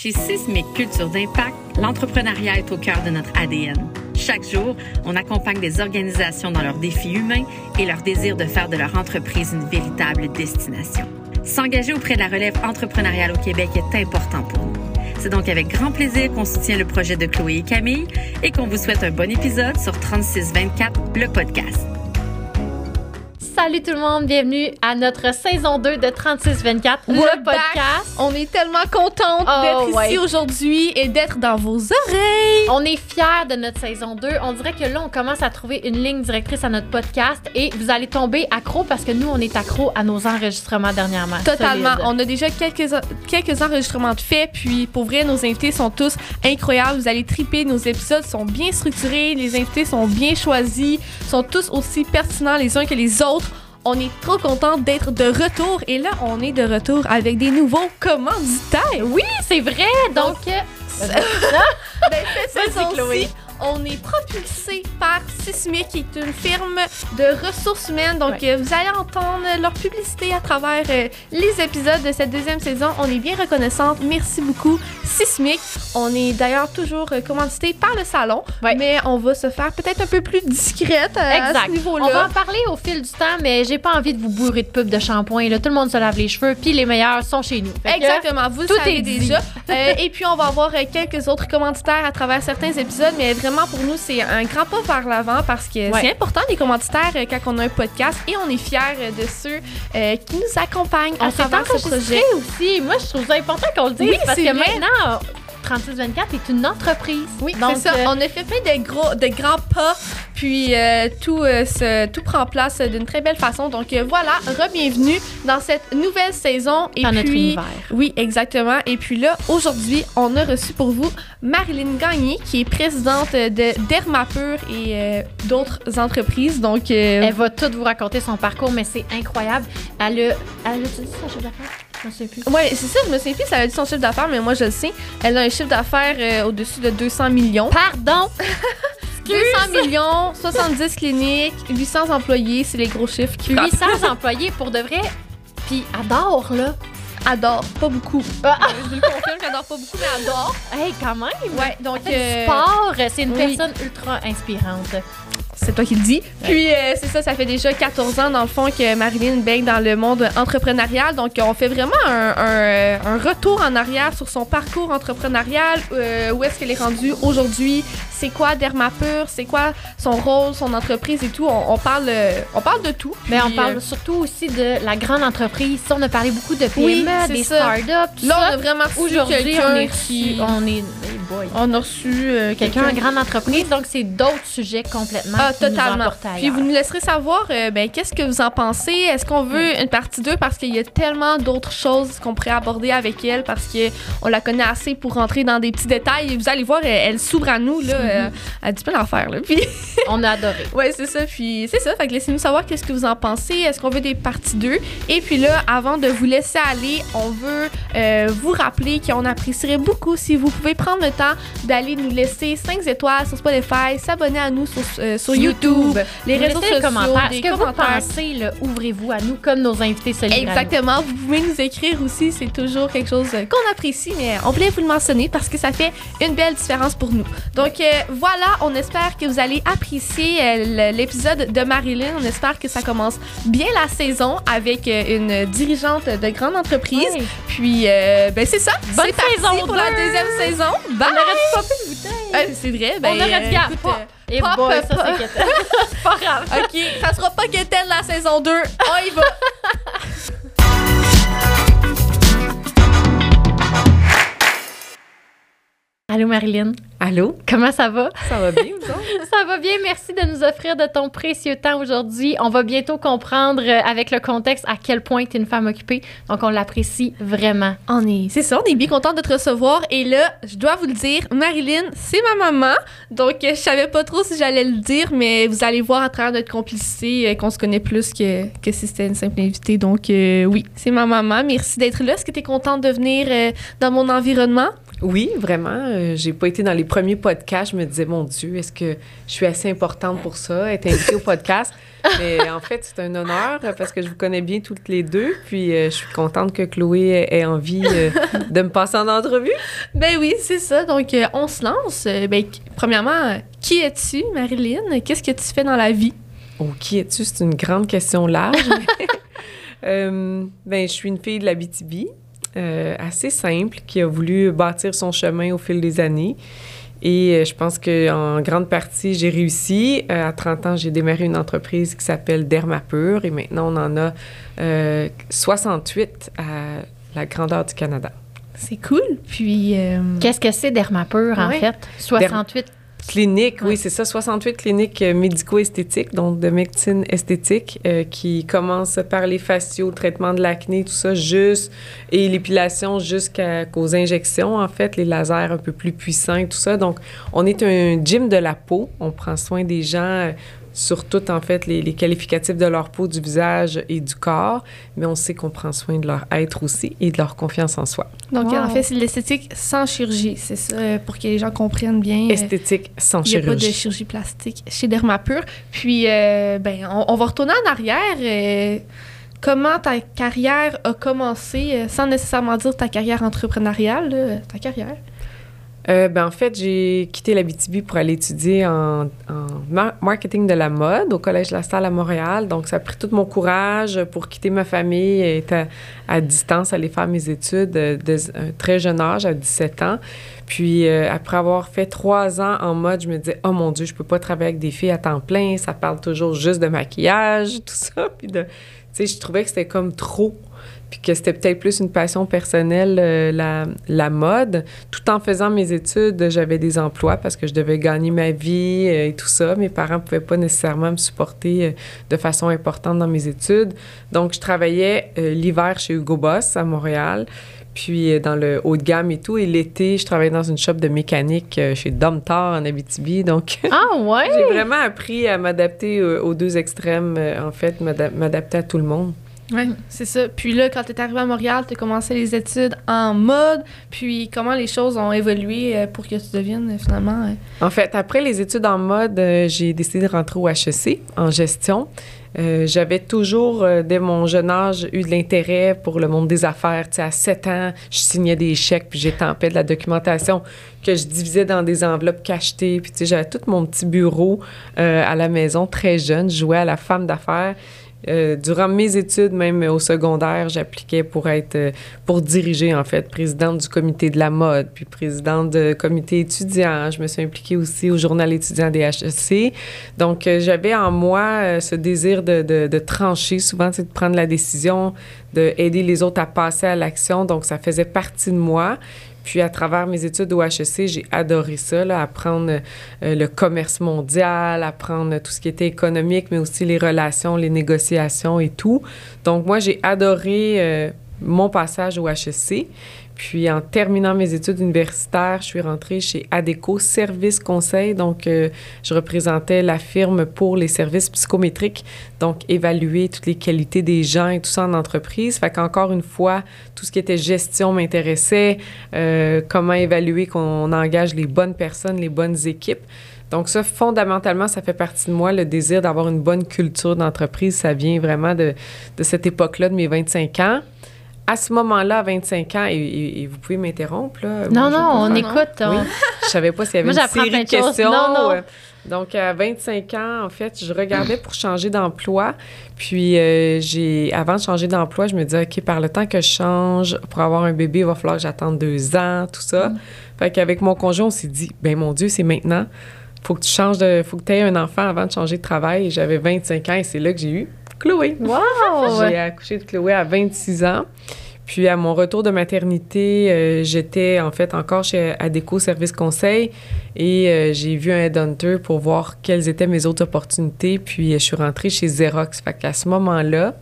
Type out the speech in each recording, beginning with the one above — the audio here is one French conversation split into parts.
Chez Sismic Culture d'Impact, l'entrepreneuriat est au cœur de notre ADN. Chaque jour, on accompagne des organisations dans leurs défis humains et leur désir de faire de leur entreprise une véritable destination. S'engager auprès de la relève entrepreneuriale au Québec est important pour nous. C'est donc avec grand plaisir qu'on soutient le projet de Chloé et Camille et qu'on vous souhaite un bon épisode sur 3624, le podcast. Salut tout le monde, bienvenue à notre saison 2 de 3624, le back. podcast. On est tellement contente Oh, d'être ouais. ici aujourd'hui et d'être dans vos oreilles. On est fiers de notre saison 2. On dirait que là, on commence à trouver une ligne directrice à notre podcast et vous allez tomber accro parce que nous, on est accro à nos enregistrements dernièrement. Totalement. Solide. On a déjà quelques, quelques enregistrements de faits, puis pour vrai, nos invités sont tous incroyables. Vous allez triper. Nos épisodes sont bien structurés, les invités sont bien choisis, sont tous aussi pertinents les uns que les autres. On est trop contents d'être de retour et là, on est de retour avec des nouveaux commanditaires. Oui, c'est vrai. Donc, euh, Ben, cette saison-ci. On est propulsé par Sismic, qui est une firme de ressources humaines. Donc, vous allez entendre leur publicité à travers euh, les épisodes de cette deuxième saison. On est bien reconnaissante. Merci beaucoup, Sismic. On est d'ailleurs toujours euh, commandité par le salon, Ouais. mais on va se faire peut-être un peu plus discrète euh, à exact. ce niveau-là. On va en parler au fil du temps, mais j'ai pas envie de vous bourrer de pubs de shampoing. Tout le monde se lave les cheveux, puis les meilleurs sont chez nous. Fait Exactement, vous tout savez est déjà. Euh, et puis, on va avoir quelques autres commanditaires à travers certains épisodes, mais vraiment, pour nous, c'est un grand pas vers l'avant parce que Ouais. c'est important, les commanditaires, euh, quand on a un podcast, et on est fiers euh, de ceux euh, qui nous accompagnent à On s'est travers ce projet. aussi. Moi, je trouve ça important qu'on le dise Oui, parce que vrai. maintenant, 3624 est une entreprise. Oui, Donc, c'est ça. euh, On a fait plein de, gros, de grands pas, puis euh, tout, euh, se- tout prend place d'une très belle façon. Donc euh, voilà, re-bienvenue dans cette nouvelle saison. Et dans notre puis, univers. Oui, exactement. Et puis là, aujourd'hui, on a reçu pour vous Marilyn Gagné, qui est présidente de Dermapur et euh, d'autres entreprises. Donc, euh, Elle va tout vous raconter son parcours, mais c'est incroyable. Elle a. Elle a dit son chiffre d'affaires? Je sais plus. ouais, c'est ça, je me souviens plus elle a dit son chiffre d'affaires, mais moi, je le sais. Elle a un chiffre d'affaires euh, au-dessus de 200 millions. Pardon! 200 millions, 70 cliniques, 800 employés, c'est les gros chiffres qui frappent. 800 employés pour de vrai? Puis adore, là. Adore, pas beaucoup. Ah. Euh, je le confirme, j'adore pas beaucoup, mais adore. Hey, quand même! Ouais, donc... Euh, du sport, c'est une oui. personne ultra inspirante. C'est toi qui le dis. Puis euh, c'est ça, ça fait déjà 14 ans dans le fond que Marilyn baigne dans le monde entrepreneurial. Donc on fait vraiment un, un- un retour en arrière sur son parcours entrepreneurial. euh, où est-ce qu'elle est rendue aujourd'hui? C'est quoi Dermapur? C'est quoi son rôle, son entreprise et tout? On, on parle, euh, on parle de tout. Mais on parle euh, surtout aussi de la grande entreprise. Ça, On a parlé beaucoup de PME, Oui, des startups, tout là, on a vraiment reçu Aujourd'hui, on quelqu'un qui... on est, hey boy. On a reçu euh, quelqu'un en grande entreprise, donc c'est d'autres sujets complètement Ah, qui totalement. Puis vous nous laisserez savoir, euh, ben, qu'est-ce que vous en pensez? Est-ce qu'on veut une partie 2 parce qu'il y a tellement d'autres choses qu'on pourrait aborder avec elle parce que on la connaît assez pour rentrer dans des petits détails. Et vous allez voir, elle, elle s'ouvre à nous, là. Euh, elle dit pas l'enfer, là. Puis, On a adoré. ouais, c'est ça. Puis, c'est ça. Fait que laissez-nous savoir qu'est-ce que vous en pensez. Est-ce qu'on veut des parties 2? Et puis là, avant de vous laisser aller, on veut euh, vous rappeler qu'on apprécierait beaucoup si vous pouvez prendre le temps d'aller nous laisser 5 étoiles sur Spotify, s'abonner à nous sur, euh, sur YouTube, les Vous réseaux sociaux, commentaires. des que vous pensez, là, ouvrez-vous à nous comme nos invités solidaires? Exactement, vous pouvez nous écrire aussi, c'est toujours quelque chose euh, qu'on apprécie, mais on voulait vous le mentionner parce que ça fait une belle différence pour nous. Donc euh, voilà, on espère que vous allez apprécier euh, l'épisode de Marilyn. On espère que ça commence bien la saison avec euh, une dirigeante de grande entreprise. Puis euh, ben c'est ça, Bonne c'est parti saison pour la deux. deuxième saison. Bye. On aurait dû popper une bouteille. Euh, c'est vrai, ben On aurait dû euh, pas. euh, Et pop, boy, pop. ça. C'est pas grave. OK, ça sera pas Quétaine la saison 2. On y va. Allô Marilyn, Allô? comment ça va? Ça va bien? Ça va bien, merci de nous offrir de ton précieux temps aujourd'hui. On va bientôt comprendre euh, avec le contexte à quel point tu es une femme occupée, donc on l'apprécie vraiment. On est, c'est ça, on est bien content de te recevoir. Et là, je dois vous le dire, Marilyn, c'est ma maman. Donc, euh, je savais pas trop si j'allais le dire, mais vous allez voir à travers notre complicité euh, qu'on se connaît plus que, que si c'était une simple invitée. Donc, oui, c'est ma maman. Merci d'être là. Est-ce que tu es contente de venir dans mon environnement? Oui, vraiment. Euh, j'ai pas été dans les premiers podcasts. Je me disais, mon Dieu, est-ce que je suis assez importante pour ça, être invitée au podcast? Mais en fait, c'est un honneur parce que je vous connais bien toutes les deux. Puis euh, je suis contente que Chloé ait envie euh, de me passer en entrevue. Ben oui, c'est ça. Donc, euh, on se lance. ben, premièrement, qui es-tu, Marilyn? Qu'est-ce que tu fais dans la vie? Oh, qui es-tu? C'est une grande question large. ben, je suis une fille de la BTB, assez simple, qui a voulu bâtir son chemin au fil des années. Et euh, je pense qu'en grande partie, j'ai réussi. Euh, à 30 ans, j'ai démarré une entreprise qui s'appelle Dermapur et maintenant, on en a 68 euh, à la grandeur du Canada. C'est cool. Puis. Qu'est-ce que c'est Dermapur, en fait? 68 Cliniques, oui, c'est ça, 68 cliniques euh, médico-esthétiques, donc de médecine esthétique, euh, qui commencent par les faciaux, le traitement de l'acné, tout ça, juste, et l'épilation jusqu'aux injections, en fait, les lasers un peu plus puissants, tout ça. Donc, on est un gym de la peau, on prend soin des gens euh, sur tout, en fait, les, qualificatifs de leur peau, du visage et du corps, mais on sait qu'on prend soin de leur être aussi et de leur confiance en soi. Donc, en fait, c'est l'esthétique sans chirurgie, c'est ça, pour que les gens comprennent bien. Euh, esthétique sans chirurgie. Il n'y a pas de chirurgie plastique chez Dermapur. Puis, euh, ben, on, va retourner en arrière. Euh, comment ta carrière a commencé, sans nécessairement dire ta carrière entrepreneuriale, ta carrière? Euh, ben, en fait, j'ai quitté la BTB pour aller étudier en, marketing de la mode au Collège La Salle à Montréal. Donc, ça a pris tout mon courage pour quitter ma famille et être à, distance, aller faire mes études de, un très jeune âge, à 17 ans. Puis, euh, après avoir fait trois ans en mode, je me disais, oh mon Dieu, je peux pas travailler avec des filles à temps plein. Ça parle toujours juste de maquillage, tout ça. Puis, tu sais, je trouvais que c'était comme trop puis que c'était peut-être plus une passion personnelle, euh, la, la, mode. Tout en faisant mes études, j'avais des emplois parce que je devais gagner ma vie euh, et tout ça. Mes parents ne pouvaient pas nécessairement me supporter euh, de façon importante dans mes études. Donc, je travaillais l'hiver chez Hugo Boss à Montréal, puis dans le haut de gamme et tout. Et l'été, je travaillais dans une shop de mécanique chez Domtar en Abitibi. Donc, ah ouais? j'ai vraiment appris à m'adapter aux deux extrêmes, en fait, m'adapter à tout le monde. Oui, c'est ça. Puis là, quand tu es arrivé à Montréal, tu as commencé les études en mode. Puis comment les choses ont évolué euh, pour que tu deviennes euh, finalement. Euh, en fait, après les études en mode, j'ai décidé de rentrer au HEC en gestion. J'avais toujours, dès mon jeune âge, eu de l'intérêt pour le monde des affaires. Tu sais, à 7 ans, je signais des chèques, puis j'étampais de la documentation que je divisais dans des enveloppes cachetées. Puis j'avais tout mon petit bureau à la maison, très jeune. Je jouais à la femme d'affaires. Euh, durant mes études, même au secondaire, j'appliquais pour être, euh, pour diriger en fait, présidente du comité de la mode, puis présidente du comité étudiant. Je me suis impliquée aussi au journal étudiant des HEC. Donc, euh, j'avais en moi ce désir de, de, de trancher, souvent, de prendre la décision, d'aider les autres à passer à l'action. Donc, ça faisait partie de moi. Puis à travers mes études au HEC, j'ai adoré ça, apprendre euh, le commerce mondial, apprendre tout ce qui était économique, mais aussi les relations, les négociations et tout. Donc moi, j'ai adoré euh, mon passage au HEC. Puis en terminant mes études universitaires, je suis rentrée chez ADECO Service Conseil. Donc, euh, je représentais la firme pour les services psychométriques, donc évaluer toutes les qualités des gens et tout ça en entreprise. Fait qu'encore une fois, tout ce qui était gestion m'intéressait, euh, comment évaluer qu'on engage les bonnes personnes, les bonnes équipes. Donc ça, fondamentalement, ça fait partie de moi, le désir d'avoir une bonne culture d'entreprise. Ça vient vraiment de, de cette époque-là, de mes 25 ans à ce moment-là, à 25 ans, et, vous pouvez m'interrompre, là. Non, non, on écoute. Oui. Je savais pas s'il y avait une série de questions. Non, non. Donc, à 25 ans, en fait, je regardais pour changer d'emploi. Puis, euh, j'ai, avant de changer d'emploi, je me disais, OK, par le temps que je change, pour avoir un bébé, il va falloir que j'attende deux ans, tout ça. Mm. Fait qu'avec mon conjoint, on s'est dit, ben mon Dieu, c'est maintenant. Faut que tu changes de. Faut que tu aies un enfant avant de changer de travail. j'avais 25 ans et c'est là que j'ai eu Chloé. Wow! J'ai accouché de Chloé à 26 ans. Puis à mon retour de maternité, euh, j'étais en fait encore chez Adeco Service Conseil et euh, j'ai vu un headhunter pour voir quelles étaient mes autres opportunités. Puis je suis rentrée chez Xerox. Fait qu'à ce moment-là,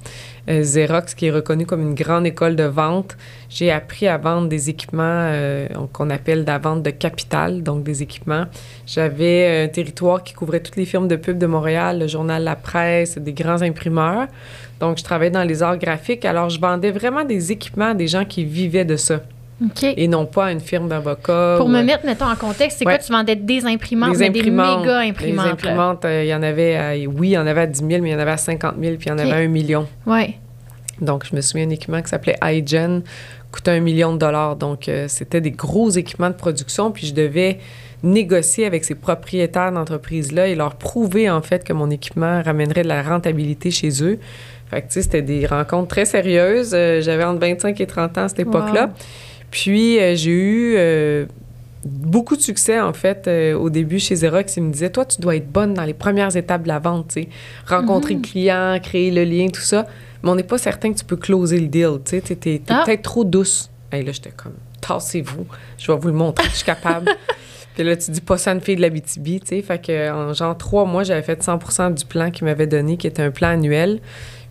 euh, Xerox, qui est reconnu comme une grande école de vente. J'ai appris à vendre des équipements euh, qu'on appelle la vente de capital, donc des équipements. J'avais un territoire qui couvrait toutes les firmes de pub de Montréal, le journal La Presse, des grands imprimeurs. Donc, je travaillais dans les arts graphiques. Alors, je vendais vraiment des équipements à des gens qui vivaient de ça. Et non pas à une firme d'avocats. Pour ou me à- mettre, mettons, en contexte, c'est Ouais. quoi? Tu vendais des imprimantes, mais imprimantes. des méga imprimantes. Euh, il y en avait, à- oui, il y en avait à 10 000, mais il y en avait à 50 000, puis il y en avait à un million. Ouais. Donc, je me souviens d'un équipement qui s'appelait iGen, coûtait un million de dollars. Donc, euh, c'était des gros équipements de production, puis je devais négocier avec ces propriétaires d'entreprises-là et leur prouver, en fait, que mon équipement ramènerait de la rentabilité chez eux. Fait que, tu sais, c'était des rencontres très sérieuses. Euh, J'avais entre 25 et 30 ans à cette époque-là. Wow. Puis, euh, j'ai eu euh, beaucoup de succès, en fait, euh, au début chez Xerox. Ils me disaient, toi, tu dois être bonne dans les premières étapes de la vente, tu sais. Rencontrer le client, créer le lien, tout ça. Mais on n'est pas certain que tu peux closer le deal, tu sais. T'es, Ah. peut-être trop douce. Et là, j'étais comme, tassez-vous, je vais vous le montrer je suis capable. Puis là, tu dis pas ça à une fille de la BTB, tu sais. Fait que, en genre trois mois, j'avais fait 100% du plan qu'ils m'avaient donné, qui était un plan annuel.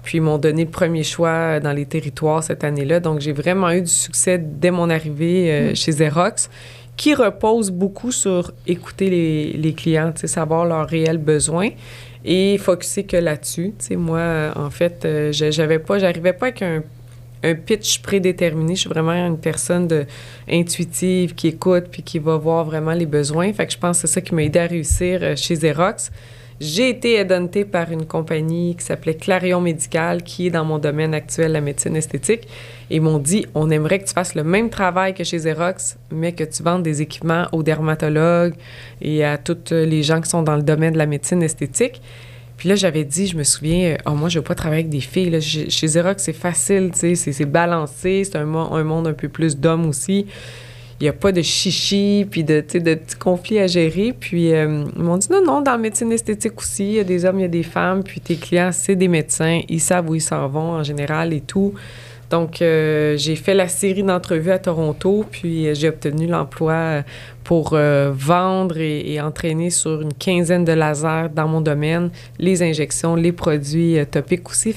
Puis ils m'ont donné le premier choix dans les territoires cette année-là. Donc, j'ai vraiment eu du succès dès mon arrivée euh, chez Xerox, qui repose beaucoup sur écouter les, les clients, savoir leurs réels besoins et focuser que là-dessus. Moi, en fait, euh, je- j'avais pas, j'arrivais pas avec un, un pitch prédéterminé. Je suis vraiment une personne de, intuitive qui écoute puis qui va voir vraiment les besoins. Fait que je pense que c'est ça qui m'a aidé à réussir euh, chez Xerox. J'ai été headhuntée par une compagnie qui s'appelait Clarion Médical, qui est dans mon domaine actuel, la médecine esthétique. Et ils m'ont dit, on aimerait que tu fasses le même travail que chez Xerox, mais que tu vendes des équipements aux dermatologues et à tous les gens qui sont dans le domaine de la médecine esthétique. Puis là, j'avais dit, je me souviens, oh, moi, je veux pas travailler avec des filles. Là. Chez, Xerox, c'est facile, c'est, balancé, c'est un, un monde un peu plus d'hommes aussi. Il n'y a pas de chichi, puis de, de petits conflits à gérer. Puis euh, ils m'ont dit, non, non, dans la médecine esthétique aussi, il y a des hommes, il y a des femmes, puis tes clients, c'est des médecins, ils savent où ils s'en vont en général et tout. Donc, euh, j'ai fait la série d'entrevues à Toronto, puis euh, j'ai obtenu l'emploi pour vendre et, entraîner sur une quinzaine de lasers dans mon domaine, les injections, les produits topiques aussi.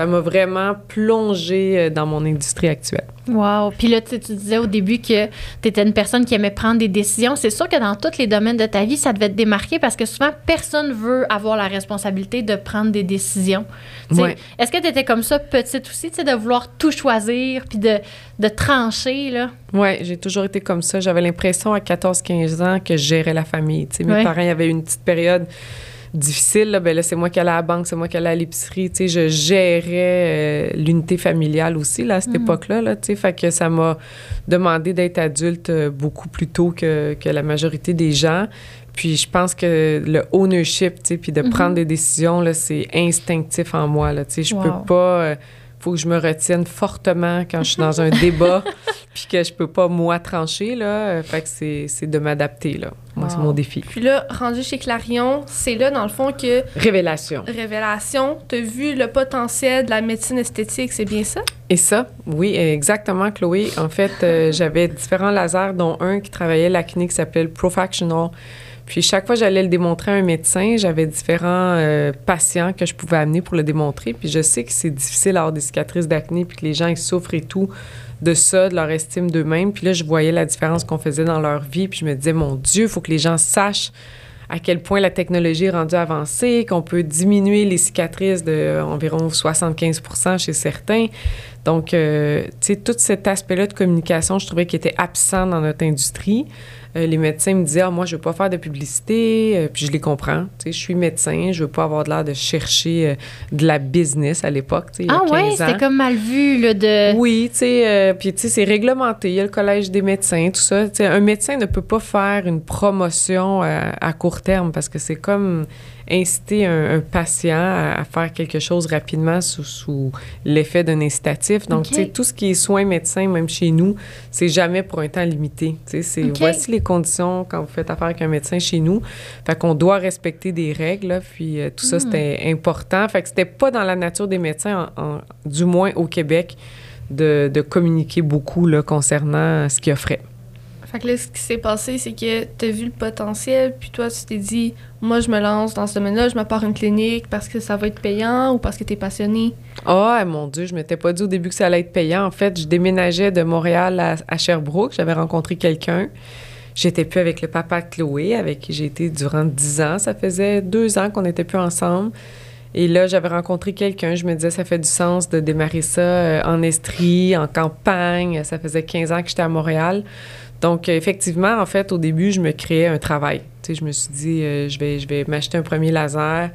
Ça m'a vraiment plongé euh, dans mon industrie actuelle. Wow. Puis là, tu sais, tu disais au début que tu étais une personne qui aimait prendre des décisions. C'est sûr que dans tous les domaines de ta vie, ça devait te démarquer parce que souvent, personne veut avoir la responsabilité de prendre des décisions. Ouais. Est-ce que tu étais comme ça petite aussi, de vouloir tout choisir puis de, de trancher, là? Oui, j'ai toujours été comme ça. J'avais l'impression à 14-15 ans que je gérais la famille. Mes Ouais. parents, il y avait une petite période difficile. Là, ben là, c'est moi qui allais à la banque, c'est moi qui allais à l'épicerie. Tu sais, je gérais euh, l'unité familiale aussi, là, à cette époque-là. Là, tu sais, fait que ça m'a demandé d'être adulte euh, beaucoup plus tôt que, que la majorité des gens. Puis je pense que le ownership, tu sais, puis de prendre des décisions, là, c'est instinctif en moi, là. Tu sais, je Wow. peux pas... euh, faut que je me retienne fortement quand je suis dans un débat, puis que je peux pas, moi, trancher, là. Fait que c'est, c'est de m'adapter, là. Moi, c'est mon défi. Puis là, rendu chez Clarion, c'est là, dans le fond, que Révélation. Révélation, t'as vu le potentiel de la médecine esthétique, c'est bien ça? Et ça, oui, exactement, Chloé. En fait, euh, j'avais différents lasers, dont un qui travaillait à la clinique qui s'appelle Profactional. Puis chaque fois que j'allais le démontrer à un médecin, j'avais différents euh, patients que je pouvais amener pour le démontrer. Puis je sais que c'est difficile d'avoir des cicatrices d'acné, puis que les gens ils souffrent et tout de ça, de leur estime d'eux-mêmes. Puis là, je voyais la différence qu'on faisait dans leur vie, puis je me disais, mon Dieu, il faut que les gens sachent à quel point la technologie est rendue avancée, qu'on peut diminuer les cicatrices de environ 75% chez certains. Donc, euh, tu sais, tout cet aspect-là de communication, je trouvais qu'il était absent dans notre industrie. Euh, les médecins me disaient, ah, moi, je veux pas faire de publicité, Euh, puis je les comprends. Tu sais, je suis médecin, je veux pas avoir de l'air de chercher de la business à l'époque, tu sais, Ah ouais, 15 ans. c'était comme mal vu, là, de... Oui, tu sais, puis tu sais, c'est réglementé. Il y a le collège des médecins, tout ça. Tu sais, un médecin ne peut pas faire une promotion à court terme parce que c'est comme inciter un, un patient à, à faire quelque chose rapidement sous, sous l'effet d'un incitatif. Donc, OK. tu sais, tout ce qui est soins médecins, même chez nous, c'est jamais pour un temps limité. Tu sais, c'est voici les conditions quand vous faites affaire avec un médecin chez nous. Fait qu'on doit respecter des règles, là, puis euh, tout ça, c'était important. Fait que c'était pas dans la nature des médecins, en- en- du moins au Québec, de, de communiquer beaucoup là, concernant ce qu'ils offraient. Fait que là, ce qui s'est passé, c'est que t'as vu le potentiel, puis toi, tu t'es dit, moi, je me lance dans ce domaine-là, je pars une clinique parce que ça va être payant ou parce que t'es passionné? Ah, mon Dieu, je m'étais pas dit au début que ça allait être payant. En fait, je déménageais de Montréal à, à Sherbrooke. J'avais rencontré quelqu'un. J'étais plus avec le papa de Chloé, avec qui j'ai été durant dix ans. Ça faisait deux ans qu'on n'était plus ensemble. Et là, j'avais rencontré quelqu'un. Je me disais, ça fait du sens de démarrer ça euh, en Estrie, en campagne. Ça faisait 15 ans que j'étais à Montréal. Donc, effectivement, en fait, au début, je me créais un travail. Tu sais, je me suis dit, euh, je vais, je vais m'acheter un premier laser,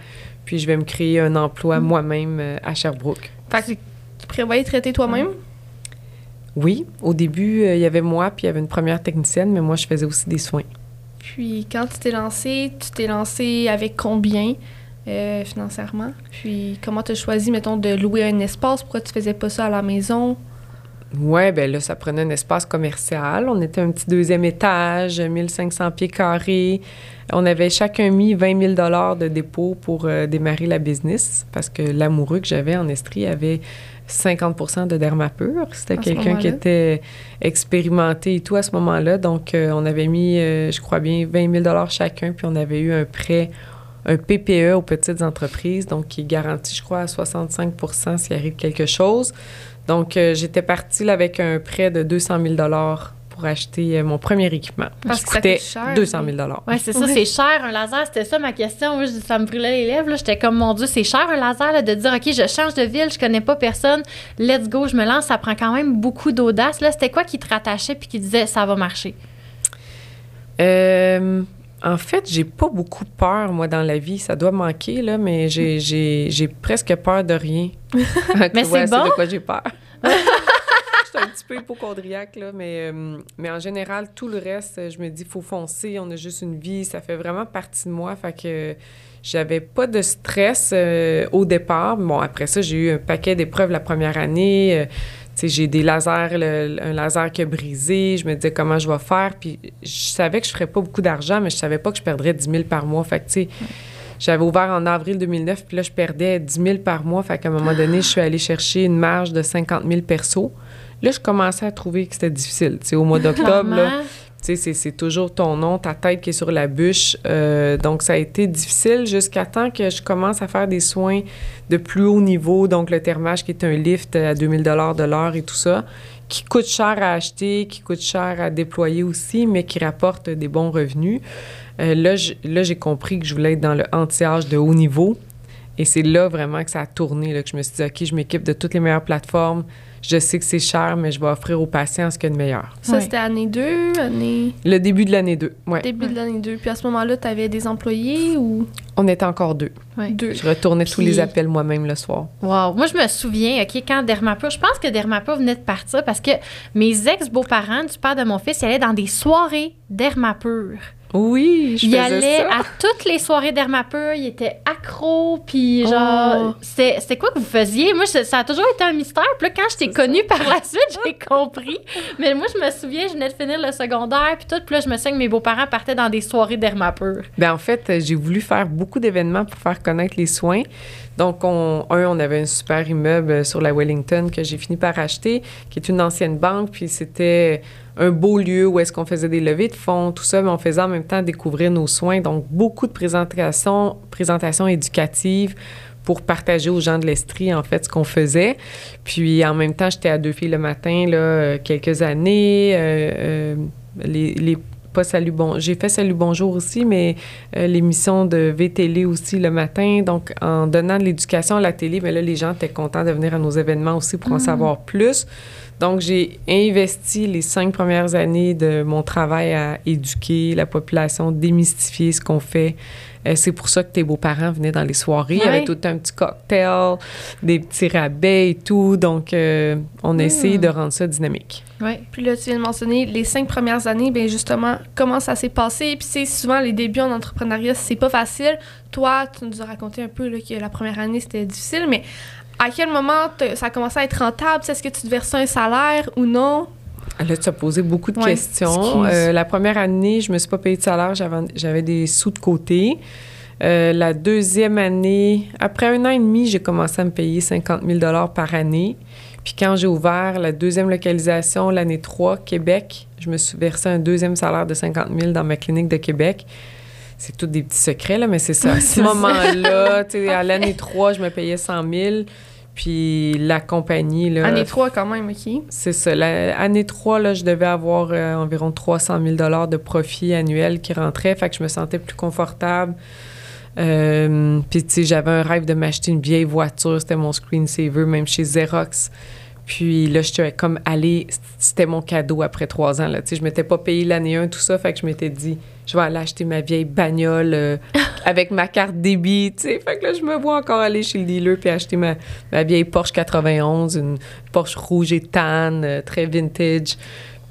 puis je vais me créer un emploi moi-même euh, à Sherbrooke. Fait que tu prévoyais traiter toi-même? Oui, au début, euh, il y avait moi, puis il y avait une première technicienne, mais moi, je faisais aussi des soins. Puis quand tu t'es lancé, tu t'es lancé avec combien financièrement? Puis comment tu as choisi, mettons, de louer un espace? Pourquoi tu faisais pas ça à la maison? Ouais, ben là, ça prenait un espace commercial. On était un petit deuxième étage, 1500 pieds carrés. On avait chacun mis 20 000 de dépôt pour euh, démarrer la business parce que l'amoureux que j'avais en Estrie avait 50% de dermapure. C'était quelqu'un qui était expérimenté et tout à ce moment-là. Donc, euh, on avait mis, euh, je crois bien, 20 000 chacun, puis on avait eu un prêt, un PPE aux petites entreprises, donc qui est garanti, je crois, à 65% s'il arrive quelque chose. Donc, euh, j'étais partie là, avec un prêt de 200 000 pour acheter euh, mon premier équipement. Parce qui que ça coûtait coûte cher, 200 oui. 000 Ouais, c'est ça, Ouais. c'est cher un laser. C'était ça ma question. Moi, je- ça me brûlait les lèvres. J'étais comme, mon Dieu, c'est cher un laser là, de dire, OK, je change de ville, je connais pas personne, let's go, je me lance. Ça prend quand même beaucoup d'audace. Là, c'était quoi qui te rattachait puis qui disait, ça va marcher? Euh, en fait, j'ai pas beaucoup peur, moi, dans la vie. Ça doit manquer, là, mais j'ai, j'ai, j'ai presque peur de rien. Mais c'est Ouais, bon. de quoi j'ai peur. Je suis un petit peu hypochondriaque, là, mais, euh, mais en général, tout le reste, je me dis, faut foncer, on a juste une vie. Ça fait vraiment partie de moi. Fait que j'avais pas de stress euh, au départ. Bon, après ça, j'ai eu un paquet d'épreuves la première année. Euh, j'ai des lasers, le- un laser qui a brisé. Je me disais comment je vais faire. Puis je savais que je ferais pas beaucoup d'argent, mais je savais pas que je perdrais 10 000 par mois. Fait que, tu sais, j'avais ouvert en avril 2009, puis là, je perdais 10 000 par mois. Fait qu'à un moment donné, je suis allée chercher une marge de 50 000 perso. Là, je commençais à trouver que c'était difficile. Tu sais, au mois d'octobre, là. C'est- toujours ton nom, ta tête qui est sur la bûche. Euh, donc, ça a été difficile jusqu'à temps que je commence à faire des soins de plus haut niveau. Donc, le thermage qui est un lift à 2000 de l'heure et tout ça, qui coûte cher à acheter, qui coûte cher à déployer aussi, mais qui rapporte des bons revenus. Euh, là, j'ai compris que je voulais être dans le anti-âge de haut niveau. Et c'est là vraiment que ça a tourné, là, que je me suis dit, OK, je m'équipe de toutes les meilleures plateformes. Je sais que c'est cher, mais je vais offrir aux patients ce qu'il y a de meilleur. Ça, Ouais. c'était année 2, année... Le début de l'année 2, ouais. début de l'année 2. Puis à ce moment-là, tu avais des employés ou? On était encore deux. Ouais. deux? Je retournais tous les appels moi-même le soir. Wow. Moi, je me souviens, OK, quand Dermapur, je pense que Dermapur venait de partir parce que mes ex-beaux-parents du père de mon fils, ils allaient dans des soirées Dermapur. Oui, je Il allait ça. à toutes les soirées Dermapur, il était accro, puis genre, Oh. c'est quoi que vous faisiez? Moi, je- ça a toujours été un mystère. Puis là, quand je t'ai connue par la suite, j'ai compris. Mais moi, je me souviens, je venais de finir le secondaire, puis tout. Puis là, je me souviens que mes beaux-parents partaient dans des soirées Dermapur. Ben, en fait, j'ai voulu faire beaucoup d'événements pour faire connaître les soins. Donc, on, un, on avait un super immeuble sur la Wellington que j'ai fini par acheter, qui est une ancienne banque. Puis c'était un beau lieu où est-ce qu'on faisait des levées de fonds, tout ça, mais on faisait en même temps découvrir nos soins. Donc, beaucoup de présentations, présentations éducatives pour partager aux gens de l'Estrie, en fait, ce qu'on faisait. Puis, en même temps, j'étais à Deux filles le matin, là, euh, quelques années. euh, euh, les, les pas Salut Bon, j'ai fait Salut Bonjour aussi, mais euh, l'émission de VTélé aussi le matin. Donc, en donnant de l'éducation à la télé, mais là, les gens étaient contents de venir à nos événements aussi pour en savoir plus. Donc, j'ai investi les cinq premières années de mon travail à éduquer la population, démystifier ce qu'on fait. Euh, c'est pour ça que tes beaux-parents venaient dans les soirées. Il y avait tout un petit cocktail, des petits rabais et tout. Donc, euh, on a essayé de rendre ça dynamique. Oui. Puis là, tu viens de mentionner les cinq premières années, bien justement, comment ça s'est passé? Puis c'est souvent les débuts en entrepreneuriat, c'est pas facile. Toi, tu nous as raconté un peu là, que la première année, c'était difficile, mais à quel moment ça a commencé à être rentable? Est-ce que tu te versais un salaire ou non? Là, tu as posé beaucoup de Ouais, questions? Euh, la première année, je me suis pas payé de salaire, j'avais, j'avais des sous de côté. Euh, la deuxième année, après un an et demi, j'ai commencé à me payer 50 000 par année. Puis quand j'ai ouvert la deuxième localisation, l'année 3, Québec, je me suis versé un deuxième salaire de 50 000 dans ma clinique de Québec. C'est tous des petits secrets, là, mais c'est ça. À ce moment-là, à l'année 3, je me payais 100 000. Puis la compagnie, là... Année 3 quand même, OK. C'est ça. L'année 3, là, je devais avoir euh, environ 300 000 de profit annuel qui rentrait. Fait que je me sentais plus confortable. Euh, puis, tu sais, j'avais un rêve de m'acheter une vieille voiture. C'était mon screensaver, même chez Xerox. Puis là, je suis comme allée, c'était mon cadeau après trois ans. Là. Tu sais, je m'étais pas payé l'année 1, tout ça. Fait que je m'étais dit, je vais aller acheter ma vieille bagnole euh, avec ma carte débit. Tu sais, fait que là, je me vois encore aller chez le dealer puis acheter ma, ma vieille Porsche 91, une Porsche rouge et tan, euh, très vintage.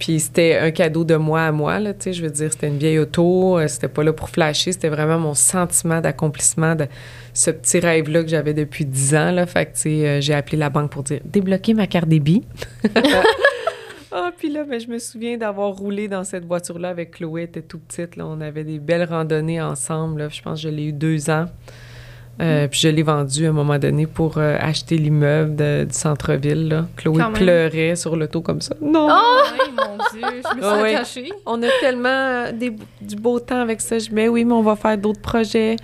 Puis c'était un cadeau de moi à moi, là, tu sais, je veux dire, c'était une vieille auto, euh, c'était pas là pour flasher, c'était vraiment mon sentiment d'accomplissement de ce petit rêve-là que j'avais depuis dix ans, là. Fait que, tu sais, euh, j'ai appelé la banque pour dire « débloquer ma carte débit ». Ah, puis là, ben, je me souviens d'avoir roulé dans cette voiture-là avec Chloé, elle était tout petite, là. On avait des belles randonnées ensemble, là. Je pense que je l'ai eu deux ans. Euh, puis je l'ai vendu à un moment donné pour euh, acheter l'immeuble de- du centre-ville. là. Chloé Quand même. pleurait sur l'auto comme ça. Non! Oui, mon Dieu, je me Ah suis ouais. attachée. On a tellement euh, des- du beau temps avec ça. Je dis, mais oui, mais on va faire d'autres projets.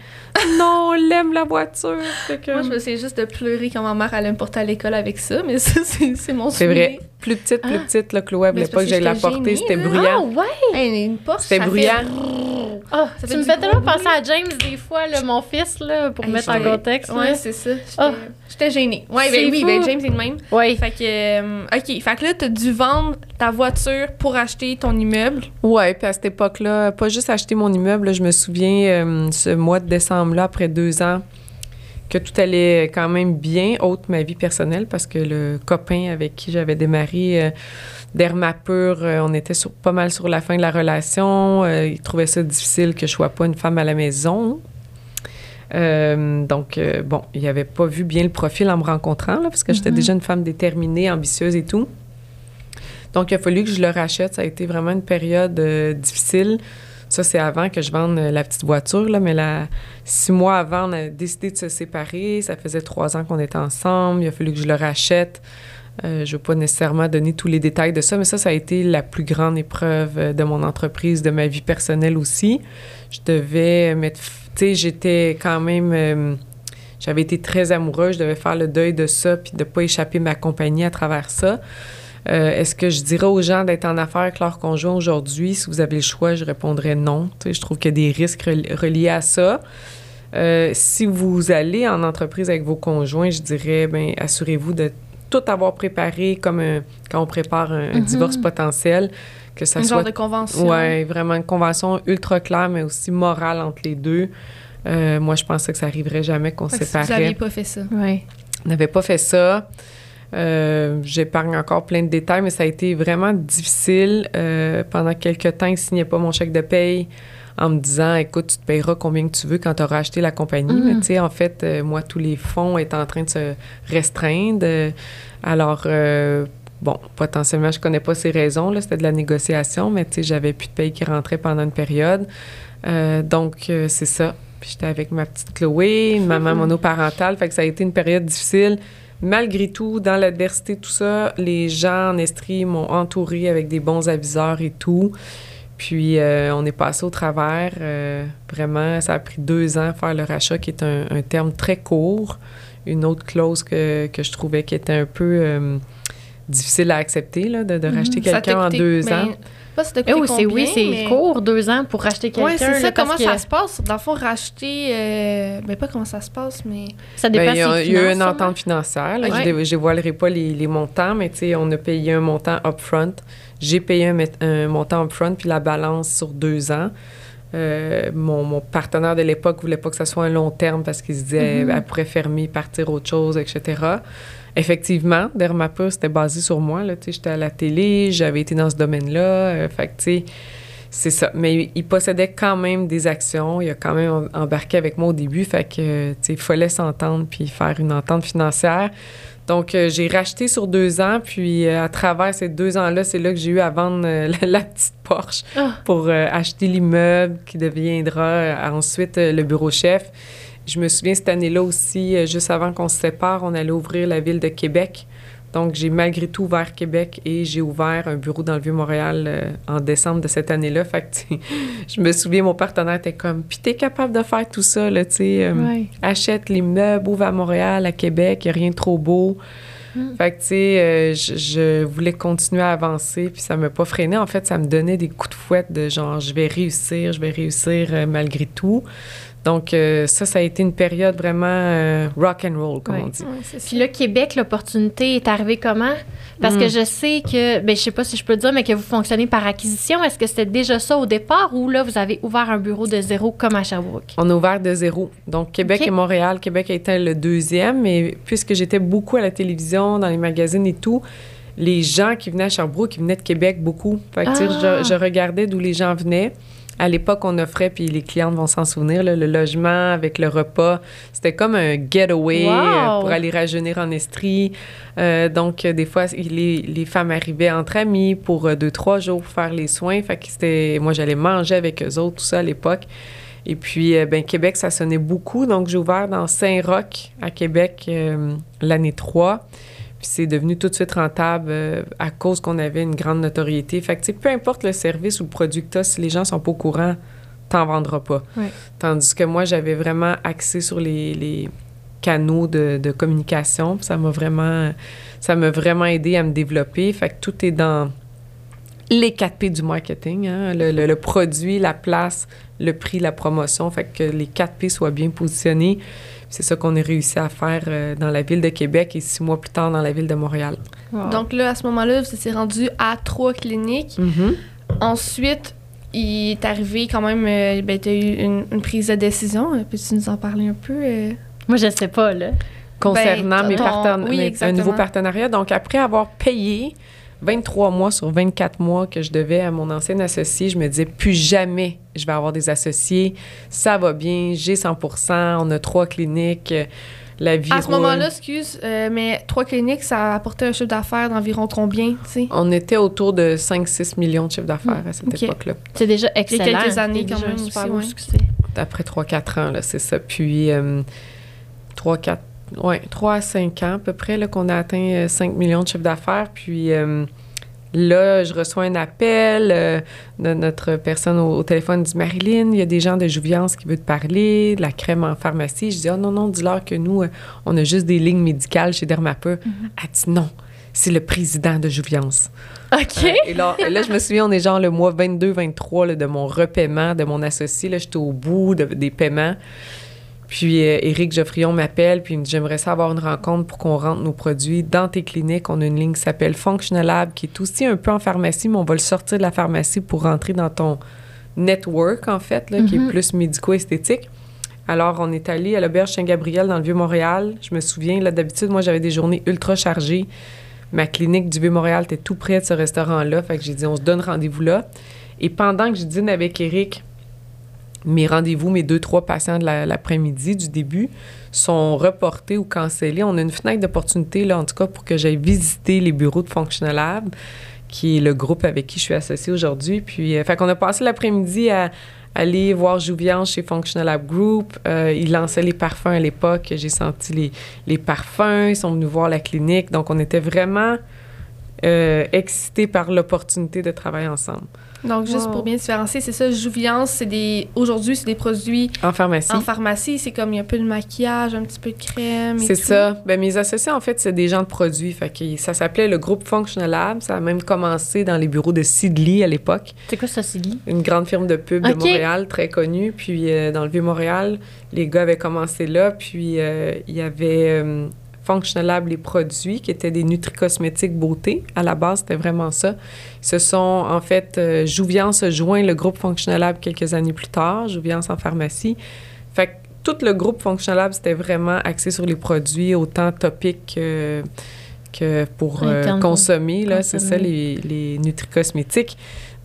non, on l'aime la voiture. Que- Moi, je me souviens juste de pleurer quand ma mère allait me porter à l'école avec ça, mais ça, c'est c'est mon C'est souvenir. vrai. Plus petite, plus petite, là, Chloé, elle Mais voulait c'est pas que j'aille la porter. C'était là. Ah bruyant. ouais! Hey, une Porsche, C'était ça fait Ah, Ça tu me fais tellement penser à James des fois, là, mon fils, là, pour Hey, mettre en contexte. Ouais, là. c'est ça. J'étais Ah. j'étais gênée. Ouais, ben oui, ben James est le même. Ouais. Fait que, euh, OK. Fait que là, t'as dû vendre ta voiture pour acheter ton immeuble. Ouais, puis à cette époque-là, pas juste acheter mon immeuble, là, je me souviens euh, ce mois de décembre-là, après deux ans, que tout allait quand même bien, autre ma vie personnelle, parce que le copain avec qui j'avais démarré euh, d'Hermapur, euh, on était sur, pas mal sur la fin de la relation. euh, il trouvait ça difficile que je sois pas une femme à la maison. Euh, donc, bon, il avait pas vu bien le profil en me rencontrant, là, parce que j'étais déjà une femme déterminée, ambitieuse et tout. Donc, il a fallu que je le rachète. Ça a été vraiment une période difficile. Ça, c'est avant que je vende euh, la petite voiture, là, mais la, six mois avant, on a décidé de se séparer. Ça faisait trois ans qu'on était ensemble. Il a fallu que je le rachète. Euh, je ne veux pas nécessairement donner tous les détails de ça, mais ça, ça a été la plus grande épreuve euh, de mon entreprise, de ma vie personnelle aussi. Je devais mettre... Tu sais, j'étais quand même... j'avais été très amoureuse. Je devais faire le deuil de ça, puis de ne pas échapper ma compagnie à travers ça. Euh, Est-ce que je dirais aux gens d'être en affaires avec leur conjoint aujourd'hui? Si vous avez le choix, je répondrais non. Je trouve qu'il y a des risques reli- reliés à ça. Euh, si vous allez en entreprise avec vos conjoints, je dirais, ben assurez-vous de tout avoir préparé comme un- quand on prépare un, un divorce potentiel, que ça un soit genre de convention. Ouais, vraiment une convention ultra claire, mais aussi morale entre les deux. Euh, moi, je pensais que ça arriverait jamais qu'on se si vous séparait. n'aviez pas fait ça. Ouais. On n'avait pas fait ça. Euh, J'épargne encore plein de détails, mais ça a été vraiment difficile. Euh, pendant quelques temps, il ne signait pas mon chèque de paye en me disant Écoute, tu te payeras combien que tu veux quand tu auras acheté la compagnie. Mm. Mais tu sais, en fait, euh, moi, tous les fonds étaient en train de se restreindre. Euh, alors, euh, bon, potentiellement, je connais pas ces raisons. là, C'était de la négociation, mais tu sais, j'avais plus de paye qui rentrait pendant une période. Donc, c'est ça. Puis j'étais avec ma petite Chloé, une maman monoparentale. Fait que ça a été une période difficile. Malgré tout, dans l'adversité, tout ça, les gens en Estrie m'ont entouré avec des bons aviseurs et tout. Puis euh, on est passé au travers. euh, vraiment, ça a pris deux ans faire le rachat, qui est un, un terme très court. Une autre clause que, que je trouvais qui était un peu euh, difficile à accepter, là, de, de racheter t'a quelqu'un en deux mais- ans. Pas Eh oui, c'est combien, oui, c'est mais- court, deux ans pour racheter quelqu'un. Ouais, c'est ça. Comment que ça se passe? Dans le fond, racheter. Euh... Ben, pas comment ça se passe, mais. Ça dépend Ben, il y a, si il y a eu une entente financière. là. Ouais. Je Je dévoilerai pas les, les montants, mais tu sais, on a payé un montant upfront. J'ai payé un, montant upfront, puis la balance sur deux ans. Euh, mon, mon partenaire de l'époque voulait pas que ça soit un long terme parce qu'il se disait Mhm. elle pourrait fermer, partir autre chose, etc. Effectivement, Dermapur, c'était basé sur moi. J'étais à la télé, j'avais été dans ce domaine-là. euh, fait que, tu sais, c'est ça. Mais il possédait quand même des actions. Il a quand même em- embarqué avec moi au début. Fait que, tu sais, il fallait s'entendre puis faire une entente financière. Donc, euh, j'ai racheté sur deux ans. Puis, euh, à travers ces deux ans-là, c'est là que j'ai eu à vendre la, la petite Porsche Ah. pour acheter l'immeuble qui deviendra ensuite le bureau chef. Je me souviens cette année-là aussi, euh, juste avant qu'on se sépare, on allait ouvrir la ville de Québec. Donc, j'ai malgré tout ouvert Québec et j'ai ouvert un bureau dans le Vieux-Montréal euh, en décembre de cette année-là. Fait que, je me souviens, mon partenaire était comme, puis t'es capable de faire tout ça, là, tu sais. euh, Ouais. achète l'immeuble, ouvre à Montréal, à Québec, il n'y a rien de trop beau. Mm. Fait que, tu sais, euh, je, je voulais continuer à avancer, puis ça m'a pas freiné. En fait, ça me donnait des coups de fouette de genre, je vais réussir, je vais réussir malgré tout. Donc, euh, ça, ça a été une période vraiment euh, rock and roll, comme Ouais. on dit. Ouais. Puis là, Québec, l'opportunité est arrivée comment? Parce que Mm. je sais que, ben, je sais pas si je peux le dire, mais que vous fonctionnez par acquisition. Est-ce que c'était déjà ça au départ ou là, vous avez ouvert un bureau de zéro comme à Sherbrooke? On a ouvert de zéro. Donc, Québec et Montréal. Québec a été le deuxième, mais puisque j'étais beaucoup à la télévision, dans les magazines et tout, les gens qui venaient à Sherbrooke, ils venaient de Québec beaucoup. Fait que, tu sais, Ah! je, je regardais d'où les gens venaient. À l'époque, on offrait, puis les clientes vont s'en souvenir, là, le logement avec le repas. C'était comme un getaway Wow! euh, pour aller rajeunir en Estrie. Euh, donc, euh, des fois, les, les femmes arrivaient entre amis pour deux, trois jours pour faire les soins. Fait que c'était... Moi, j'allais manger avec eux autres, tout ça, à l'époque. Et puis, euh, ben, Québec, ça sonnait beaucoup. Donc, j'ai ouvert dans Saint-Roch, à Québec, euh, l'année 3. Puis, c'est devenu tout de suite rentable euh, à cause qu'on avait une grande notoriété. Fait que, tu sais, peu importe le service ou le produit que tu as, si les gens sont pas au courant, t'en vendras pas. Tandis que moi, j'avais vraiment axé sur les, les canaux de, de communication. Ça m'a vraiment, ça m'a vraiment aidé à me développer. Fait que tout est dans les 4 P du marketing, hein, le, le- le produit, la place, le prix, la promotion. Fait que les 4 P soient bien positionnés. C'est ça qu'on a réussi à faire euh, dans la ville de Québec et six mois plus tard dans la ville de Montréal. Donc là, à ce moment-là, vous étiez rendu à trois cliniques. Mhm. Ensuite, il est arrivé quand même, euh, ben, tu as eu une, une prise de décision. Euh, Peux-tu nous en parler un peu? euh? moi, je sais pas, là. concernant Ben, mes ton- parten- oui, mes- un nouveau partenariat. Donc, après avoir payé 23 mois sur 24 mois que je devais à mon ancien associé, je me disais plus jamais je vais avoir des associés. Ça va bien, j'ai 100% on a trois cliniques. euh, La vie À ce moment-là, excuse, euh, mais trois cliniques, ça apportait un chiffre d'affaires d'environ combien, tu sais? On était autour de 5-6 millions de chiffre d'affaires à cette époque-là. C'est déjà excellent. quelques années quand même super aussi, beau ouais. succès. Après 3-4 ans, là, c'est ça. Puis, euh, 3-4, ouais, 3 à 5 ans à peu près, qu'on a atteint euh, 5 millions de chiffre d'affaires. Puis, euh, là, je reçois un appel euh, de notre personne au, au téléphone, dit Marilyn, il y a des gens de Jouviance qui veulent te parler, de la crème en pharmacie. Je dis, oh non, non, dis-leur que nous, euh, on a juste des lignes médicales chez Dermapeur. Elle dit, non, c'est le président de Jouviance. OK. Euh, et, là, et là, je me souviens, on est genre le mois 22-23 là, de mon repaiement, de mon associé. Là, j'étais au bout de- des paiements. Puis euh, Éric Geoffrion m'appelle, puis il me dit J'aimerais ça avoir une rencontre pour qu'on rentre nos produits dans tes cliniques. On a une ligne qui s'appelle Functional Lab, qui est aussi un peu en pharmacie, mais on va le sortir de la pharmacie pour rentrer dans ton network, en fait, là, qui est Mhm. plus médico-esthétique. Alors, on est allé à l'auberge Saint-Gabriel dans le Vieux-Montréal. Je me souviens, là, d'habitude, moi, j'avais des journées ultra chargées. Ma clinique du Vieux-Montréal était tout près de ce restaurant-là. Fait que j'ai dit, on se donne rendez-vous là. Et pendant que je dîne avec Eric, mes rendez-vous, mes deux, trois patients de la- l'après-midi du début sont reportés ou cancellés. On a une fenêtre d'opportunité, là, en tout cas, pour que j'aille visiter les bureaux de Functional Lab, qui est le groupe avec qui je suis associée aujourd'hui. Puis, euh, fait qu'on a passé l'après-midi à aller voir Jouviance chez Functional Lab Group. Euh, ils lançaient les parfums à l'époque. J'ai senti les, les parfums. Ils sont venus voir la clinique. Donc, on était vraiment euh, excités par l'opportunité de travailler ensemble. Donc, juste Wow. pour bien différencier, c'est ça, Jouviance, c'est des. Aujourd'hui, c'est des produits En pharmacie. en pharmacie. C'est comme il y a un peu de maquillage, un petit peu de crème. et C'est ça. Ben, mes associés, en fait, c'est des gens de produits. Fait que ça s'appelait le groupe Functional Lab. Ça a même commencé dans les bureaux de Sidley à l'époque, C'est quoi ça, Silly? une grande firme de pub de. Montréal, très connue. Puis euh, dans le Vieux-Montréal, les gars avaient commencé là. Puis euh, il y avait euh, Functional Lab, les produits, qui étaient des nutri-cosmétiques beauté. À la base, c'était vraiment ça. Ils se sont, en fait, euh, Jouviance a joint le groupe Functional Lab quelques années plus tard, Jouviance en pharmacie. Fait que tout le groupe Functional Lab, c'était vraiment axé sur les produits, autant topiques que, que pour euh, consommer. Là, c'est ça, les, les nutri-cosmétiques.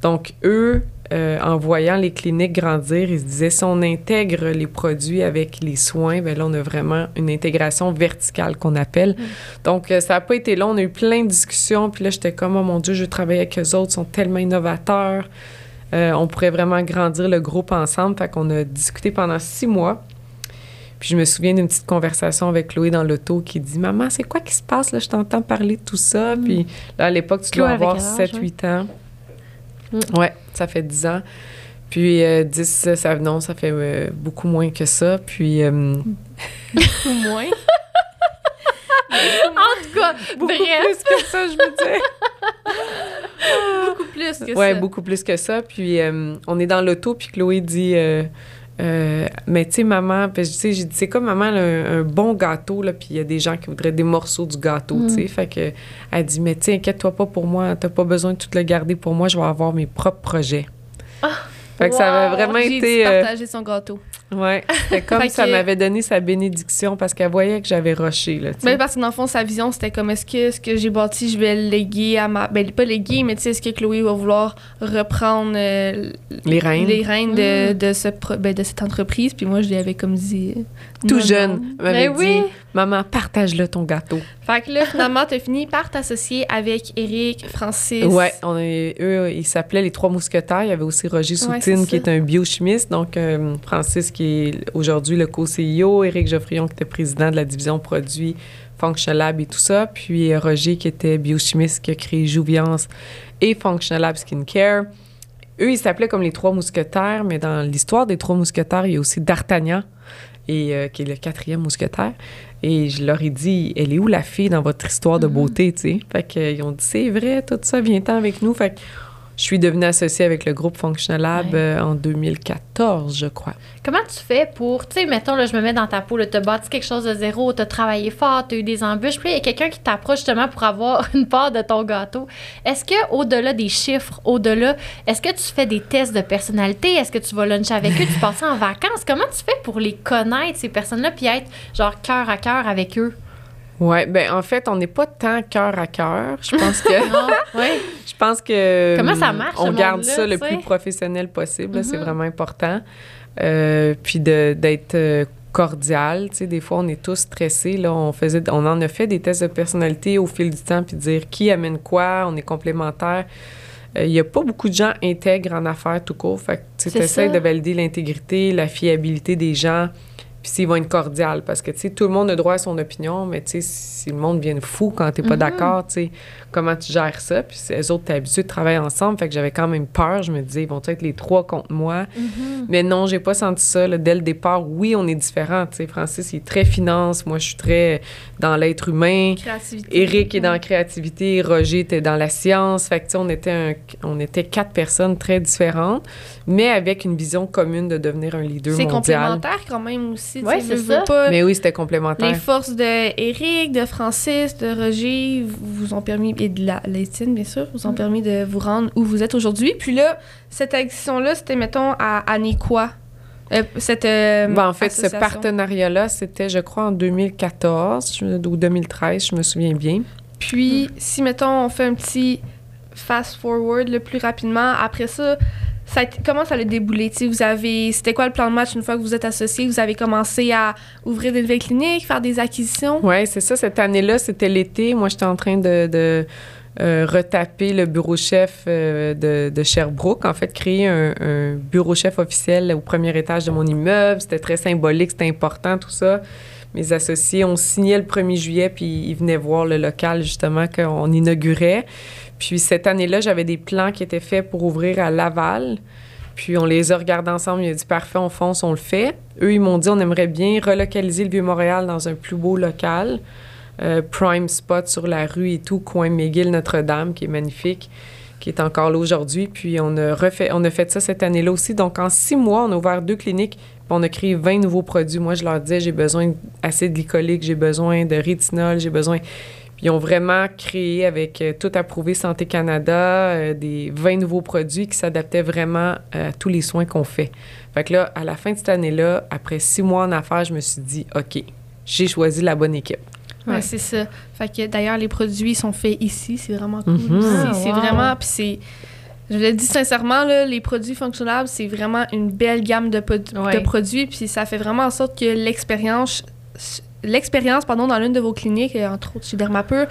Donc, eux, euh, en voyant les cliniques grandir, ils se disaient, si on intègre les produits avec les soins, ben là, on a vraiment une intégration verticale qu'on appelle. Donc, euh, ça n'a pas été long. On a eu plein de discussions. Puis là, j'étais comme, oh mon Dieu, je veux travailler avec eux autres. Ils sont tellement innovateurs. Euh, on pourrait vraiment grandir le groupe ensemble. Fait qu'on a discuté pendant six mois. Puis je me souviens d'une petite conversation avec Chloé dans l'auto qui dit Maman, c'est quoi qui se passe là? Je t'entends parler de tout ça. Puis là, à l'époque, tu dois avoir quel âge, 7-8 ans. Mm. Ouais, ça fait 10 ans. Puis euh, 10, ça, non, ça fait euh, beaucoup moins que ça. Puis euh, Ou moins. En tout cas, beaucoup bref. plus que ça, je veux dire. Beaucoup plus que Ouais, ça. beaucoup plus que ça. Puis euh, on est dans l'auto, puis Chloé dit euh, mais tu sais, maman, tu sais, j'ai dit, c'est comme maman, là, un, un bon gâteau, là, puis il y a des gens qui voudraient des morceaux du gâteau, tu sais. Fait que, elle dit, mais tu sais, inquiète-toi pas pour moi, t'as pas besoin de tout le garder pour moi, je vais avoir mes propres projets. Fait que ça avait vraiment été. euh, partager son gâteau. ouais, c'était comme ça que- m'avait donné sa bénédiction parce qu'elle voyait que j'avais rushé, là. Mais parce que dans le fond, sa vision, c'était comme est-ce que ce que j'ai bâti, je vais le léguer à ma. Ben, pas léguer, mais tu sais, est-ce que Chloé va vouloir reprendre euh, Les rênes. les rênes de, Mm. de, ce ben, de cette entreprise? Puis moi, je lui avais comme dit. Tout non, jeune, m'avait Ben dit, oui. maman, partage-le ton gâteau. Fait que là, finalement, t'as fini par t'associer avec Eric, Francis. Ouais, on est, eux, ils s'appelaient les Trois Mousquetaires. Il y avait aussi Roger Soutine, qui est un biochimiste. Donc, euh, Francis, qui est aujourd'hui le co-CEO. Éric Geoffrion, qui était président de la division produits Functional Lab et tout ça. Puis euh, Roger, qui était biochimiste, qui a créé Jouviance et Functional Lab Skincare. Eux, ils s'appelaient comme les Trois Mousquetaires, mais dans l'histoire des Trois Mousquetaires, il y a aussi D'Artagnan, et, euh, qui est le quatrième mousquetaire. Et je leur ai dit, elle est où la fille dans votre histoire de beauté, tu sais? Fait qu'ils ont dit, c'est vrai, tout ça, viens-t'en avec nous. Fait que je suis devenue associée avec le groupe Functional Lab Ouais. euh, en 2014, je crois. Comment tu fais pour, tu sais, mettons, là, je me mets dans ta peau, tu as bâti quelque chose de zéro, tu as travaillé fort, tu as eu des embûches, puis il y a quelqu'un qui t'approche justement pour avoir une part de ton gâteau. Est-ce que au delà des chiffres, au-delà, est-ce que tu fais des tests de personnalité? Est-ce que tu vas luncher avec eux? Tu passes en vacances? Comment tu fais pour les connaître, ces personnes-là, puis être genre cœur à cœur avec eux? Ouais, ben en fait, on n'est pas tant cœur à cœur. Je pense que Non? Oui. je pense que Comment ça hum, marche, On garde ça le plus professionnel possible, c'est Mhm. vraiment important. Euh, puis de- d'être euh, cordial, tu sais, des fois on est tous stressés là, on faisait on en a fait des tests de personnalité au fil du temps puis dire qui amène quoi, on est complémentaires. Euh, Il n'y a pas beaucoup de gens intègres en affaires tout court. Fait que tu essaies ça. de valider l'intégrité, la fiabilité des gens, puis s'ils vont être cordiales. Parce que, tu sais, tout le monde a droit à son opinion, mais, tu sais, si le monde vient fou quand t'es pas Mhm. d'accord, tu sais, comment tu gères ça? Puis eux autres, t'es habitué de travailler ensemble. Fait que j'avais quand même peur. Je me disais, ils vont être les trois contre moi? Mais non, j'ai pas senti ça. là. Dès le départ, oui, on est différents. Tu sais, Francis, il est très finance. Moi, je suis très dans l'être humain. Créativité. Eric est dans la créativité, Roger était dans la science. Fait que, tu sais, on était, un- on était quatre personnes très différentes, mais avec une vision commune de devenir un leader C'est mondial. complémentaire quand même aussi. sais, c'est ça. pas. Mais oui, c'était complémentaire. Les forces de Eric, de Francis, de Roger vous ont permis, et de la Létine, bien sûr, vous ont Mm. permis de vous rendre où vous êtes aujourd'hui. Puis là, cette addition-là, c'était, mettons, à année quoi? Euh, cette, euh, Ben, en fait, ce partenariat-là, c'était, je crois, en 2014 je- ou 2013, je me souviens bien. Puis, si, mettons, on fait un petit fast-forward le plus rapidement, après ça, comment ça a déboulé? Vous avez, c'était quoi le plan de match une fois que vous êtes associés? Vous avez commencé à ouvrir des nouvelles cliniques, faire des acquisitions? Oui, c'est ça. Cette année-là, c'était l'été. Moi, j'étais en train de, de, euh, retaper le bureau chef euh, de, Sherbrooke. En fait, créer un, un bureau chef officiel au premier étage de mon immeuble. C'était très symbolique, c'était important, tout ça. Mes associés ont signé le 1er juillet, puis ils venaient voir le local, justement, qu'on inaugurait. Puis cette année-là, j'avais des plans qui étaient faits pour ouvrir à Laval. Puis on les a regardés ensemble. Il a dit parfait, on fonce, on le fait. Eux, ils m'ont dit on aimerait bien relocaliser le Vieux-Montréal dans un plus beau local. Euh, prime spot sur la rue et tout, coin McGill-Notre-Dame, qui est magnifique, qui est encore là aujourd'hui. Puis on a, refait, on a fait ça cette année-là aussi. Donc en six mois, on a ouvert deux cliniques. Puis on a créé 20 nouveaux produits. Moi, je leur disais j'ai besoin d'acide glycolique, j'ai besoin de rétinol, j'ai besoin. Puis ils ont vraiment créé avec euh, tout approuvé Santé Canada euh, des 20 nouveaux produits qui s'adaptaient vraiment euh, à tous les soins qu'on fait. Fait que là, à la fin de cette année-là, après six mois en affaires, je me suis dit, OK, j'ai choisi la bonne équipe. Ouais, Ouais. c'est ça. Fait que d'ailleurs, les produits sont faits ici. C'est vraiment cool. Mhm. C'est- Ah, c'est wow. vraiment. Puis c'est. Je le dis sincèrement, là, les produits fonctionnables, c'est vraiment une belle gamme de, pod- Ouais. de produits. Puis ça fait vraiment en sorte que l'expérience. L'expérience, pardon, dans l'une de vos cliniques, et entre autres chez Dermapur,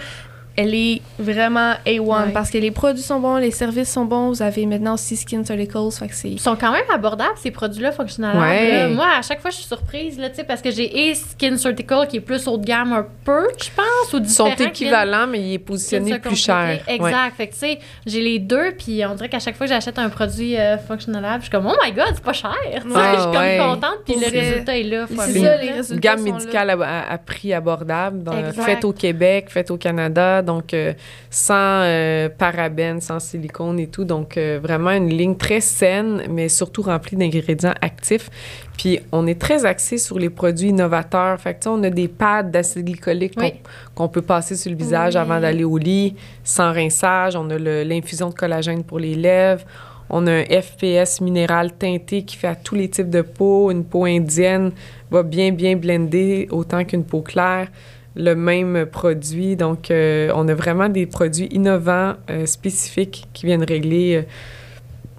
elle est vraiment A1 Ouais. parce que les produits sont bons, les services sont bons. Vous avez maintenant aussi Skin Surgicals. Fait que c'est. Ils sont quand même abordables, ces produits-là fonctionnels. Ouais. Moi, à chaque fois, je suis surprise, là, tu sais, parce que j'ai et Skin Surgical qui est plus haut de gamme un peu, je pense, ou Ils sont équivalents, mais il est positionné plus cher. Ouais. Exact. Fait que, tu sais, j'ai les deux, puis on dirait qu'à chaque fois que j'achète un produit euh, fonctionnel, je suis comme, oh my god, c'est pas cher. Tu sais, Ouais, je suis comme ouais. contente, puis le résultat est là. C'est ça, les résultats. Une gamme sont là. médicale à, à- à prix abordable, dans- Exact. faite au Québec, faite au Canada. Donc, euh, sans euh, parabènes, sans silicone et tout. Donc, euh, vraiment une ligne très saine, mais surtout remplie d'ingrédients actifs. Puis, on est très axé sur les produits innovateurs. Fait que, tu sais, on a des pads d'acide glycolique qu'on Oui. qu'on peut passer sur le visage Oui. avant d'aller au lit, sans rinçage. On a l'infusion de collagène pour les lèvres. On a un FPS minéral teinté qui fait à tous les types de peau. Une peau indienne va bien, bien blender autant qu'une peau claire. Le même produit. Donc, euh, on a vraiment des produits innovants, euh, spécifiques qui viennent régler euh,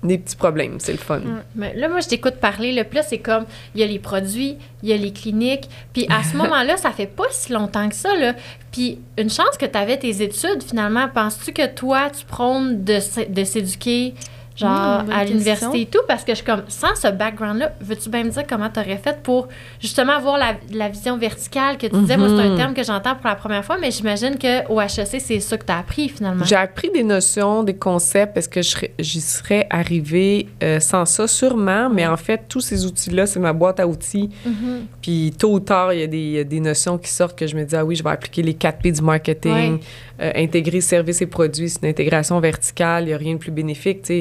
des petits problèmes. C'est le fun. Mais là, moi, je t'écoute parler. Le plus, c'est comme, il y a les produits, il y a les cliniques. Puis à ce moment-là, ça fait pas si longtemps que ça, là. Puis une chance que tu avais tes études, finalement. Penses-tu que toi, tu prônes de s'éduquer, genre, Hmm, à l'université et tout? Parce que je suis comme, sans ce background-là, veux-tu bien me dire comment tu aurais fait pour justement avoir la, la vision verticale que tu disais? Moi, c'est un Mhm. terme que j'entends pour la première fois, mais j'imagine qu'au HEC, c'est ça que tu as appris, finalement. J'ai appris des notions, des concepts. Est-ce que j'y serais arrivée euh, sans ça? Sûrement, mais en fait, tous ces outils-là, c'est ma boîte à outils. Mhm. Puis tôt ou tard, il y, a des, il y a des notions qui sortent que je me dis, ah oui, je vais appliquer les 4 P du marketing. Euh, intégrer services et produits, c'est une intégration verticale, il n'y a rien de plus bénéfique.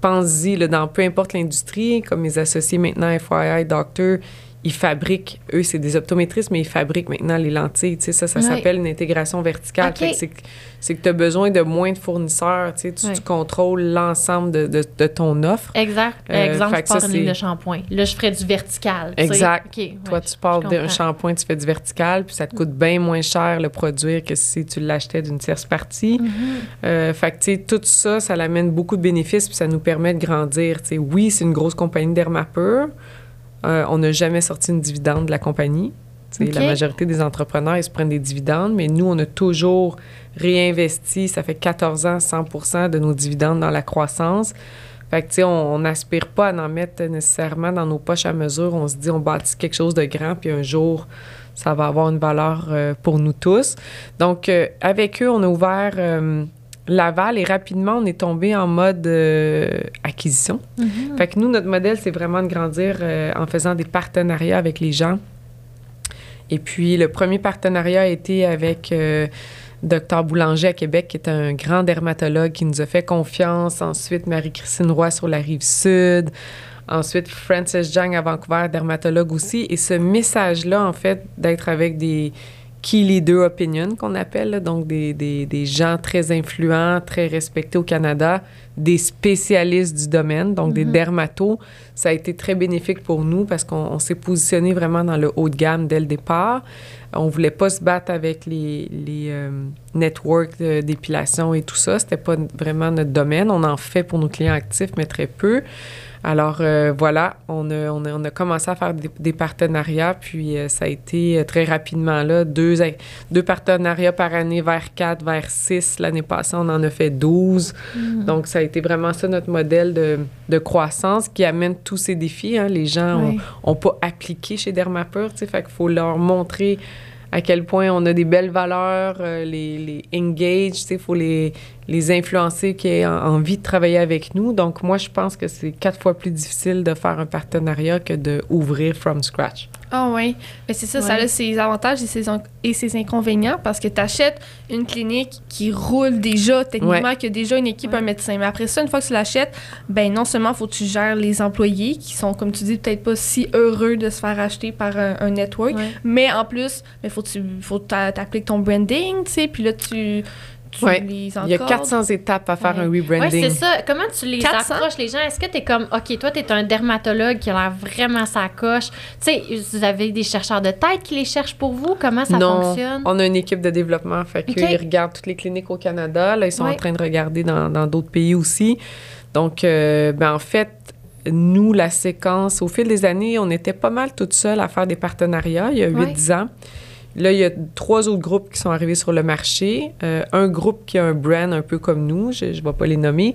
Pense-y, dans peu importe l'industrie, comme mes associés maintenant, FYI, Doctor, ils fabriquent, eux, c'est des optométristes, mais ils fabriquent maintenant les lentilles. tu sais, Ça, ça s'appelle une intégration verticale. C'est que- tu as besoin de moins de fournisseurs. tu sais, Tu, tu contrôles l'ensemble de, de- de ton offre. Exact. Euh, Exemple, que pars ça, une ligne c'est- de shampoing. Là, je ferais du vertical. tu. Exact. Toi, tu parles je d'un shampoing, tu fais du vertical, puis ça te coûte bien moins cher le produire que si tu l'achetais d'une tierce partie. Euh, fait que, tu sais, tout ça, ça l'amène beaucoup de bénéfices, puis ça nous permet de grandir. Tu sais, oui, c'est une grosse compagnie d'Hermapur. Euh, on n'a jamais sorti une dividende de la compagnie. La majorité des entrepreneurs, ils se prennent des dividendes, mais nous, on a toujours réinvesti, ça fait 14 ans, 100 de nos dividendes dans la croissance. Fait que, tu sais, on n'aspire pas à en mettre nécessairement dans nos poches à mesure. On se dit, on bâtit quelque chose de grand, puis un jour, ça va avoir une valeur euh, pour nous tous. Donc, euh, avec eux, on a ouvert Laval et rapidement, on est tombé en mode euh, acquisition. Mhm. Fait que nous, notre modèle, c'est vraiment de grandir euh, en faisant des partenariats avec les gens. Et puis, le premier partenariat a été avec euh, Dr Boulanger à Québec, qui est un grand dermatologue qui nous a fait confiance. Ensuite, Marie-Christine Roy sur la rive sud. Ensuite, Frances Jang à Vancouver, dermatologue aussi. Et ce message-là, en fait, d'être avec des key leader opinion qu'on appelle, là, donc des, des, des gens très influents, très respectés au Canada, des spécialistes du domaine, donc des dermatos, ça a été très bénéfique pour nous parce qu'on on s'est positionné vraiment dans le haut de gamme dès le départ. On voulait pas se battre avec les, les euh, networks d'épilation et tout ça. C'était pas vraiment notre domaine. On en fait pour nos clients actifs, mais très peu. Alors euh, voilà, on a, on, a, on a commencé à faire des, des partenariats, puis euh, ça a été euh, très rapidement là, deux, deux partenariats par année vers quatre, vers six. L'année passée, on en a fait 12. Donc ça a été vraiment ça notre modèle de, de croissance qui amène tous ces défis. hein. Les gens ont- Ouais. ont pas appliqué chez Dermapur, tu sais, fait qu'il faut leur montrer à quel point on a des belles valeurs, euh, les, les engage, tu sais, il faut les, les influencer qui aient en- envie de travailler avec nous. Donc, moi, je pense que c'est quatre fois plus difficile de faire un partenariat que de ouvrir from scratch. Ah oui. Mais c'est ça, ça Ouais. a ses avantages et ses, et ses inconvénients parce que tu achètes une clinique qui roule déjà, techniquement, qui a déjà une équipe, Ouais. un médecin. Mais après ça, une fois que tu l'achètes, ben non seulement faut que tu gères les employés qui sont, comme tu dis, peut-être pas si heureux de se faire acheter par un, un network, Ouais. mais en plus, il faut que tu faut t'appliques ton branding, tu sais, puis là, tu, tu Ouais. les Il y a encordes. 400 étapes à faire Ouais. un Oui, rebranding. c'est ça. Comment tu les 400? approches, les gens? Est-ce que tu es comme, OK, toi, tu es un dermatologue qui a l'air vraiment sa coche. Tu sais, vous avez des chercheurs de tête qui les cherchent pour vous? Comment ça non, fonctionne? on a une équipe de développement. Fait OK. qu'ils regardent toutes les cliniques au Canada. Là, ils sont Ouais. en train de regarder dans dans d'autres pays aussi. Donc, euh, ben, en fait, nous, la séquence, au fil des années, on était pas mal toutes seules à faire des partenariats il y a 8-10 ans. Là, il y a trois autres groupes qui sont arrivés sur le marché. Euh, un groupe qui a un brand un peu comme nous, je ne vais pas les nommer.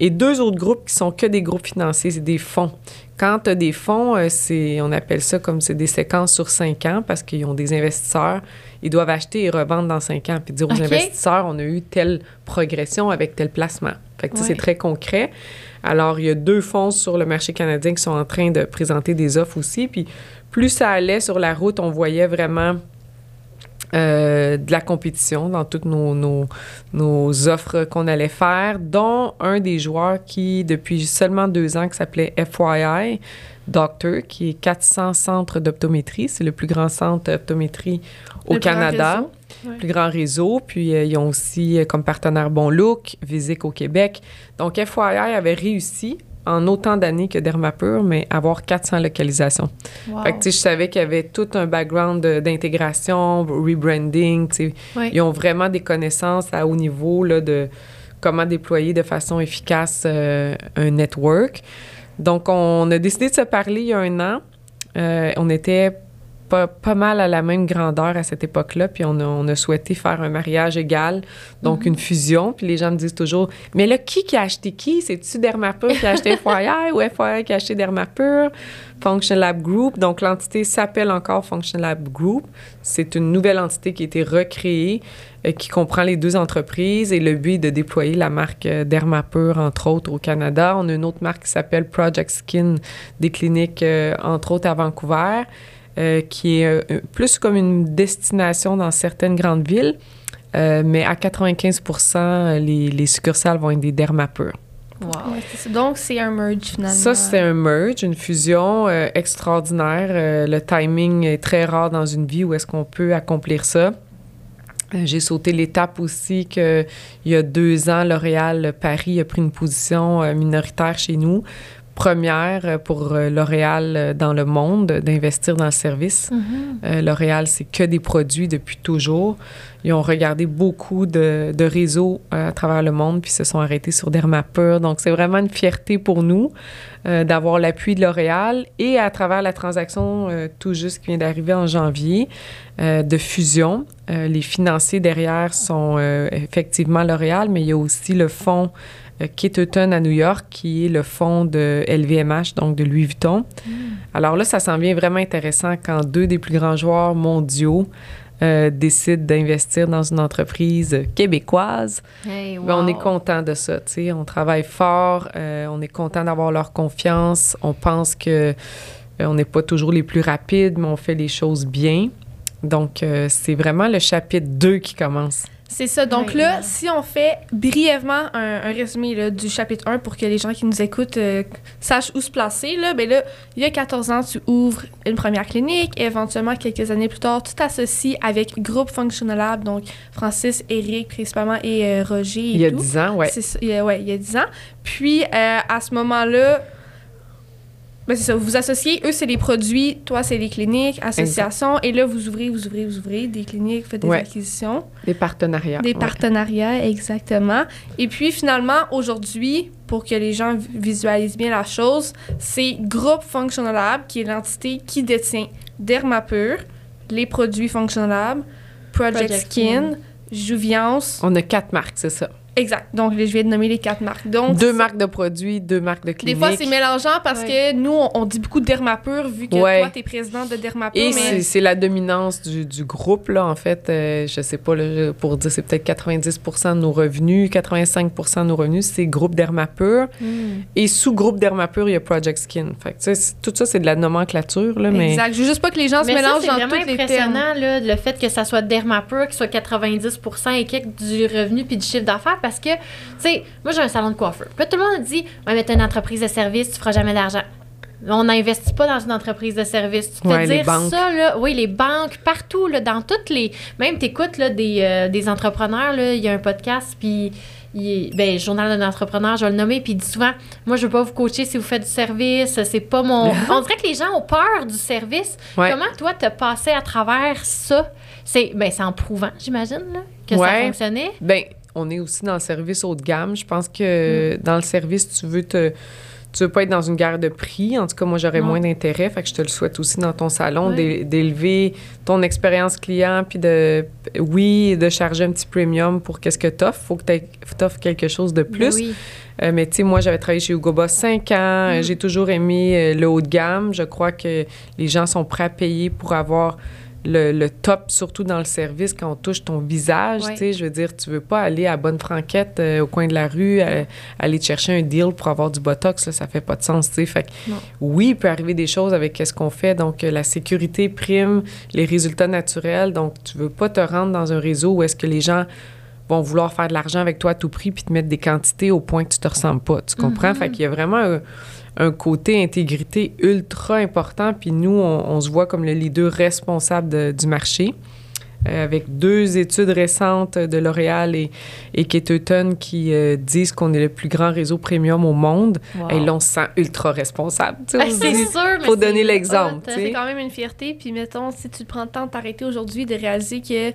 Et deux autres groupes qui sont que des groupes financiers, c'est des fonds. Quand tu as des fonds, euh, c'est, on appelle ça comme c'est des séquences sur cinq ans parce qu'ils ont des investisseurs. Ils doivent acheter et revendre dans cinq ans. Puis dire aux investisseurs, on a eu telle progression avec tel placement. Fait que Ouais. c'est très concret. Alors, il y a deux fonds sur le marché canadien qui sont en train de présenter des offres aussi. Puis plus ça allait sur la route, on voyait vraiment euh, de la compétition dans toutes nos, nos, nos offres qu'on allait faire, dont un des joueurs qui, depuis seulement deux ans, qui s'appelait FYI Doctor, qui est 400 centres d'optométrie. C'est le plus grand centre d'optométrie au Le plus grand Canada. Ouais. Plus grand réseau. Puis, euh, ils ont aussi euh, comme partenaire Bon Look, Visic au Québec. Donc, FYI avait réussi en autant d'années que Dermapur, mais avoir 400 localisations. Wow. Fait que, je savais qu'il y avait tout un background d'intégration, rebranding. Oui. Ils ont vraiment des connaissances à haut niveau, là, de comment déployer de façon efficace euh, un network. Donc, on a décidé de se parler il y a un an. Euh, on était pas, pas mal à la même grandeur à cette époque-là, puis on a, on a souhaité faire un mariage égal, donc une fusion. Puis les gens me disent toujours, mais là, qui qui a acheté qui? C'est-tu Dermapur qui a acheté FYI ou FYI qui a acheté Dermapur? Function Lab Group. Donc, l'entité s'appelle encore Function Lab Group. C'est une nouvelle entité qui a été recréée, euh, qui comprend les deux entreprises et le but est de déployer la marque euh, Dermapur, entre autres, au Canada. On a une autre marque qui s'appelle Project Skin, des cliniques, euh, entre autres, à Vancouver, euh, qui est euh, plus comme une destination dans certaines grandes villes. Euh, mais à 95 les, les succursales vont être des Dermapur. Wow. Ouais. Donc, c'est un merge finalement. Ça, c'est un merge, une fusion euh, extraordinaire. Euh, le timing est très rare dans une vie où est-ce qu'on peut accomplir ça. Euh, J'ai sauté l'étape aussi qu'il y a deux ans, L'Oréal Paris a pris une position euh, minoritaire chez nous. Première euh, pour euh, L'Oréal euh, dans le monde d'investir dans le service. Mhm. L'Oréal, c'est que des produits depuis toujours. Ils ont regardé beaucoup de, de réseaux à travers le monde, puis se sont arrêtés sur Dermapur. Donc, c'est vraiment une fierté pour nous euh, d'avoir l'appui de L'Oréal et à travers la transaction euh, tout juste qui vient d'arriver en janvier euh, de fusion. les financiers derrière sont effectivement L'Oréal, mais il y a aussi le fonds euh, Kitterton à New York, qui est le fonds de LVMH, donc de Louis Vuitton. Alors là, ça s'en vient vraiment intéressant quand deux des plus grands joueurs mondiaux euh, décident d'investir dans une entreprise québécoise. Hey, Ben, on est content de ça, tu sais. On travaille fort, euh, on est content d'avoir leur confiance. On pense que euh, on n'est pas toujours les plus rapides, mais on fait les choses bien. Donc, c'est vraiment le chapitre 2 qui commence. C'est ça. Donc là, si on fait brièvement un, un résumé là, du chapitre 1 pour que les gens qui nous écoutent euh, sachent où se placer, là, ben là, il y a 14 ans, tu ouvres une première clinique. Et éventuellement, quelques années plus tard, tu t'associes avec Groupe Functional Lab, donc Francis, Eric principalement et euh, Roger. Et Il y a tout. 10 ans, ouais. Ça, il y a, ouais, il y a 10 ans. Puis, euh, à ce moment-là, ben c'est ça, vous vous associez, eux, c'est les produits, toi, c'est les cliniques, associations, et là, vous ouvrez, vous ouvrez, vous ouvrez des cliniques, faites des Ouais. acquisitions. Des partenariats. Des ouais. partenariats, exactement. Et puis finalement, aujourd'hui, pour que les gens vi- visualisent bien la chose, c'est Groupe Functional Lab, qui est l'entité qui détient Dermapur, les produits Functional Lab, Project, Project Skin, Juviance. On a quatre marques, c'est ça. Exact. Donc, je viens de nommer les quatre marques. Donc, Deux marques de produits, deux marques de Des cliniques. fois, c'est mélangeant parce Ouais. que nous, on, on dit beaucoup Dermapur, vu que Ouais. toi, t'es président de Dermapur. Et mais c'est- c'est la dominance du, du groupe, là, en fait. euh, je sais pas, là, pour dire, c'est peut-être 90% de nos revenus, 85% de nos revenus, c'est groupe Dermapur. Mm. Et sous groupe Dermapur, il y a Project Skin. Fait que, tu tout ça, c'est de la nomenclature, là, mais... Exact. Je veux juste pas que les gens se Mais mélangent c'est dans vraiment tous les termes. impressionnant, là, le fait que ça soit Dermapur, qui soit 90 et quelques du revenu puis du chiffre d'affaires, parce que, tu sais, moi, j'ai un salon de coiffeur. Puis tout le monde dit, ouais, mais t'as une entreprise de service, tu feras jamais d'argent. On n'investit pas dans une entreprise de service. Tu te Ouais, dire ça, là. Oui, les banques, partout, là, dans toutes les. Même, t'écoutes, là, des, euh, des entrepreneurs, là. Il y a un podcast, puis. Il ben, journal d'un entrepreneur, je vais le nommer, puis il dit souvent Moi, je veux pas vous coacher si vous faites du service, c'est pas mon. On dirait que les gens ont peur du service. Ouais. Comment, toi, t'as passé à travers ça C'est ben, c'est en prouvant, j'imagine, là, que ça fonctionnait. Ben, on est aussi dans le service haut de gamme. Je pense que Mm. dans le service, tu veux te... Tu veux pas être dans une guerre de prix. En tout cas, moi, j'aurais moins d'intérêt. Fait que je te le souhaite aussi dans ton salon, d'élever ton expérience client, puis de, oui, de charger un petit premium pour qu'est-ce que t'offres. Faut que t'offres quelque chose de plus. Ben oui. Euh, mais tu sais, moi, j'avais travaillé chez Hugo Boss 5 ans. Mm. Euh, J'ai toujours aimé euh, le haut de gamme. Je crois que les gens sont prêts à payer pour avoir le, le top, surtout dans le service, quand on touche ton visage, tu sais, je veux dire, tu veux pas aller à Bonne Franquette euh, au coin de la rue, euh, aller te chercher un deal pour avoir du Botox, là, ça fait pas de sens, tu sais. Fait que, Non. oui, il peut arriver des choses avec ce qu'on fait, donc euh, la sécurité prime les résultats naturels, donc tu veux pas te rendre dans un réseau où est-ce que les gens vont vouloir faire de l'argent avec toi à tout prix puis te mettre des quantités au point que tu te ressembles pas, tu comprends? Fait qu'il y a vraiment un, un côté intégrité ultra important, puis nous, on, on se voit comme le leader responsable de- du marché. euh, avec deux études récentes de L'Oréal et, et Keteton qui euh, disent qu'on est le plus grand réseau premium au monde. Wow. Et là, on se sent ultra responsable. Ah, c'est sûr, mais faut donner l'exemple. C'est quand même une fierté. Puis mettons, si tu prends le temps de t'arrêter aujourd'hui, de réaliser que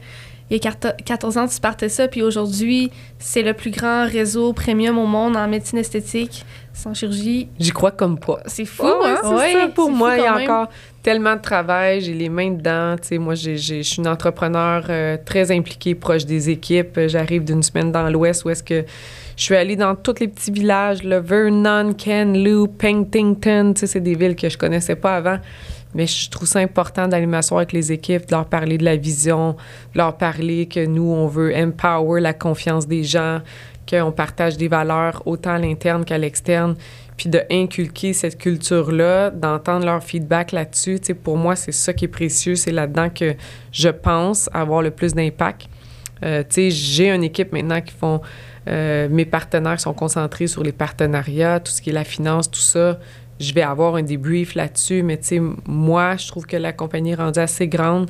il y a quarte- 14 ans, tu partais ça, puis aujourd'hui, c'est le plus grand réseau premium au monde en médecine esthétique, sans chirurgie. J'y crois comme pas. C'est fou, hein? c'est Ouais, ça. Pour moi, il y a même. encore tellement de travail. J'ai les mains dedans. Tu sais, moi, j'ai- j'ai- je suis une entrepreneur euh, très impliquée, proche des équipes. J'arrive d'une semaine dans l'Ouest où est-ce que je suis allée dans tous les petits villages, là, Vernon. Tu sais, c'est des villes que je connaissais pas avant. Mais je trouve ça important d'aller m'asseoir avec les équipes, de leur parler de la vision, de leur parler que nous, on veut empower la confiance des gens, qu'on partage des valeurs autant à l'interne qu'à l'externe, puis de inculquer cette culture-là, d'entendre leur feedback là-dessus. Tu pour moi, c'est ça qui est précieux. C'est là-dedans que je pense avoir le plus d'impact. Euh, j'ai une équipe maintenant qui font... euh, mes partenaires sont concentrés sur les partenariats, tout ce qui est la finance, tout ça. Je vais avoir un débrief là-dessus, mais tu moi, je trouve que la compagnie est rendue assez grande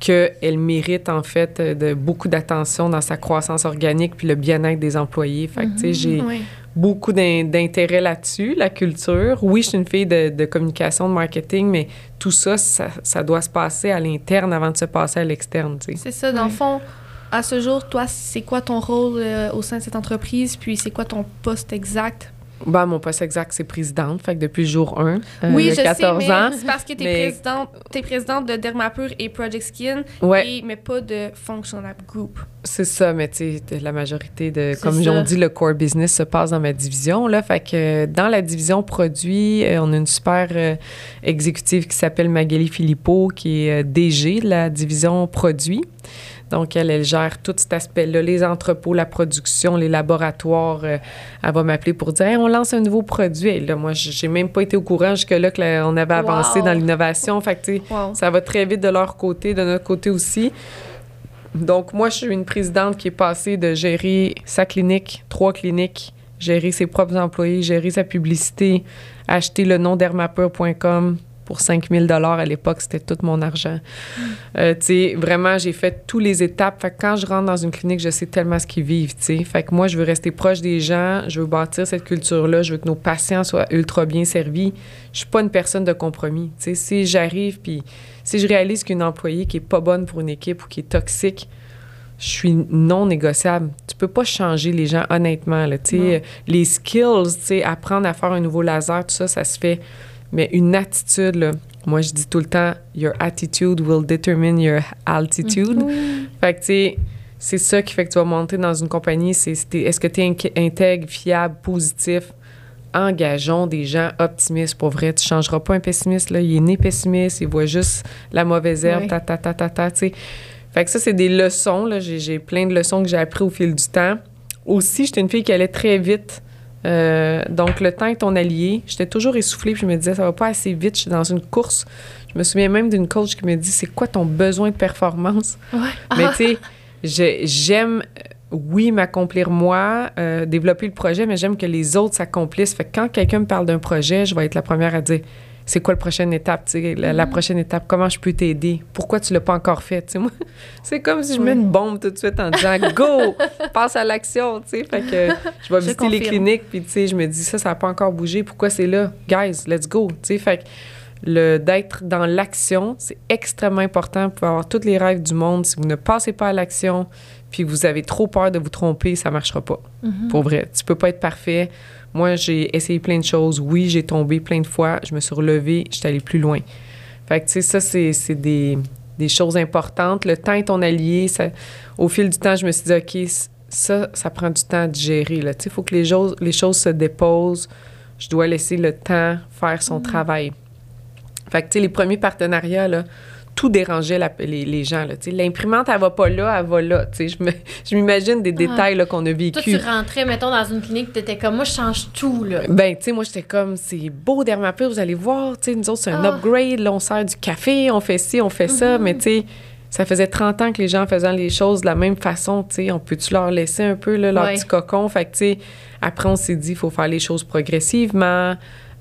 qu'elle mérite, en fait, euh, de beaucoup d'attention dans sa croissance organique puis le bien-être des employés. Fait que, tu sais, j'ai Oui. beaucoup d'in- d'intérêt là-dessus, la culture. Oui, je suis une fille de, de communication, de marketing, mais tout ça, ça, ça doit se passer à l'interne avant de se passer à l'externe, tu sais. C'est ça, dans le fond. À ce jour, toi, c'est quoi ton rôle euh, au sein de cette entreprise? Puis c'est quoi ton poste exact? Ben, mon poste exact, c'est présidente, fait que depuis le jour 1, oui, il y je a 14 sais, mais ans. c'est parce que tu es, mais- présidente, t'es présidente de Dermapur et Project Skin, Ouais, et, mais pas de Functional Group. c'est ça, mais tu sais, la majorité de, comme on dit, le core business se passe dans ma division, là. Fait que euh, dans la division produits, euh, on a une super euh, exécutive qui s'appelle Magali Philippot, qui est euh, DG de la division produits. Donc, elle, elle gère tout cet aspect-là, les entrepôts, la production, les laboratoires. Euh, elle va m'appeler pour dire Hey, on lance un nouveau produit. Et là, moi, j'ai même pas été au courant jusque-là que la- on avait avancé Wow. dans l'innovation. Fait que, Wow. ça va très vite de leur côté, de notre côté aussi. Donc, moi, je suis une présidente qui est passée de gérer sa clinique, trois cliniques, gérer ses propres employés, gérer sa publicité, acheter le nom dermapur.com pour 5000 dollars à l'époque, c'était tout mon argent. Euh, tu sais, vraiment, j'ai fait toutes les étapes. Fait que quand je rentre dans une clinique, je sais tellement ce qu'ils vivent, tu sais. Fait que moi, je veux rester proche des gens, je veux bâtir cette culture-là, je veux que nos patients soient ultra bien servis. Je suis pas une personne de compromis, tu sais. Si j'arrive, puis si je réalise qu'une employée qui est pas bonne pour une équipe ou qui est toxique, je suis non négociable. Tu peux pas changer les gens honnêtement. Là, les skills, apprendre à faire un nouveau laser, tout ça, ça se fait. Mais une attitude, là, moi, je dis tout le temps, your attitude will determine your altitude. Fait que, tu sais, c'est ça qui fait que tu vas monter dans une compagnie. C'est, c'est- est-ce que tu es intègre, fiable, positif? Engageons des gens optimistes. Pour vrai, tu changeras pas un pessimiste. Là. Il est né pessimiste, il voit juste la mauvaise herbe, Oui. ta, ta, ta, ta, ta, tu sais. Fait que ça, c'est des leçons. Là. J'ai, j'ai plein de leçons que j'ai appris au fil du temps. Aussi, j'étais une fille qui allait très vite. Euh, donc, le temps est ton allié. J'étais toujours essoufflée, puis je me disais, ça va pas assez vite. Je suis dans une course. Je me souviens même d'une coach qui me dit, c'est quoi ton besoin de performance? Ouais. Mais tu sais, j'ai- j'aime, euh, oui, m'accomplir moi, euh, développer le projet, mais j'aime que les autres s'accomplissent. Fait que quand quelqu'un me parle d'un projet, je vais être la première à dire c'est quoi la prochaine étape, tu sais, la, la prochaine étape, comment je peux t'aider, pourquoi tu l'as pas encore fait, tu sais, moi, c'est comme si je mets une bombe tout de suite en disant go, passe à l'action, tu sais, fait que je vais visiter les cliniques, puis tu sais, je me dis ça, ça n'a pas encore bougé, pourquoi c'est là, guys, let's go, tu sais, fait que le d'être dans l'action, c'est extrêmement important. Vous pouvez avoir tous les rêves du monde. Si vous ne passez pas à l'action, puis vous avez trop peur de vous tromper, ça marchera pas. Pour vrai, tu peux pas être parfait. Moi, j'ai essayé plein de choses. Oui, j'ai tombé plein de fois. Je me suis relevée, je suis allée plus loin. Fait que, tu sais, ça, c'est des, des choses importantes. Le temps est ton allié. Ça, au fil du temps, je me suis dit, OK, ça, ça prend du temps à digérer. là. Tu sais, il faut que les choses, les choses se déposent. Je dois laisser le temps faire son travail. Fait que, tu sais, les premiers partenariats, là, tout dérangeait la- les, les gens. L'imprimante, elle va pas là, elle va là. Je m'imagine des détails là, qu'on a Toi, vécu. tu rentrais, mettons, dans une clinique, tu étais comme, moi, je change tout, là. Ben, tu sais, moi, j'étais comme, c'est beau Dermapur, vous allez voir, nous autres, c'est un Ah. upgrade, là, on sert du café, on fait ci, on fait ça, mais tu sais, ça faisait 30 ans que les gens faisaient les choses de la même façon, tu sais, on peut-tu leur laisser un peu, là, leur Ouais. petit cocon? Fait que, tu sais, après, on s'est dit, il faut faire les choses progressivement.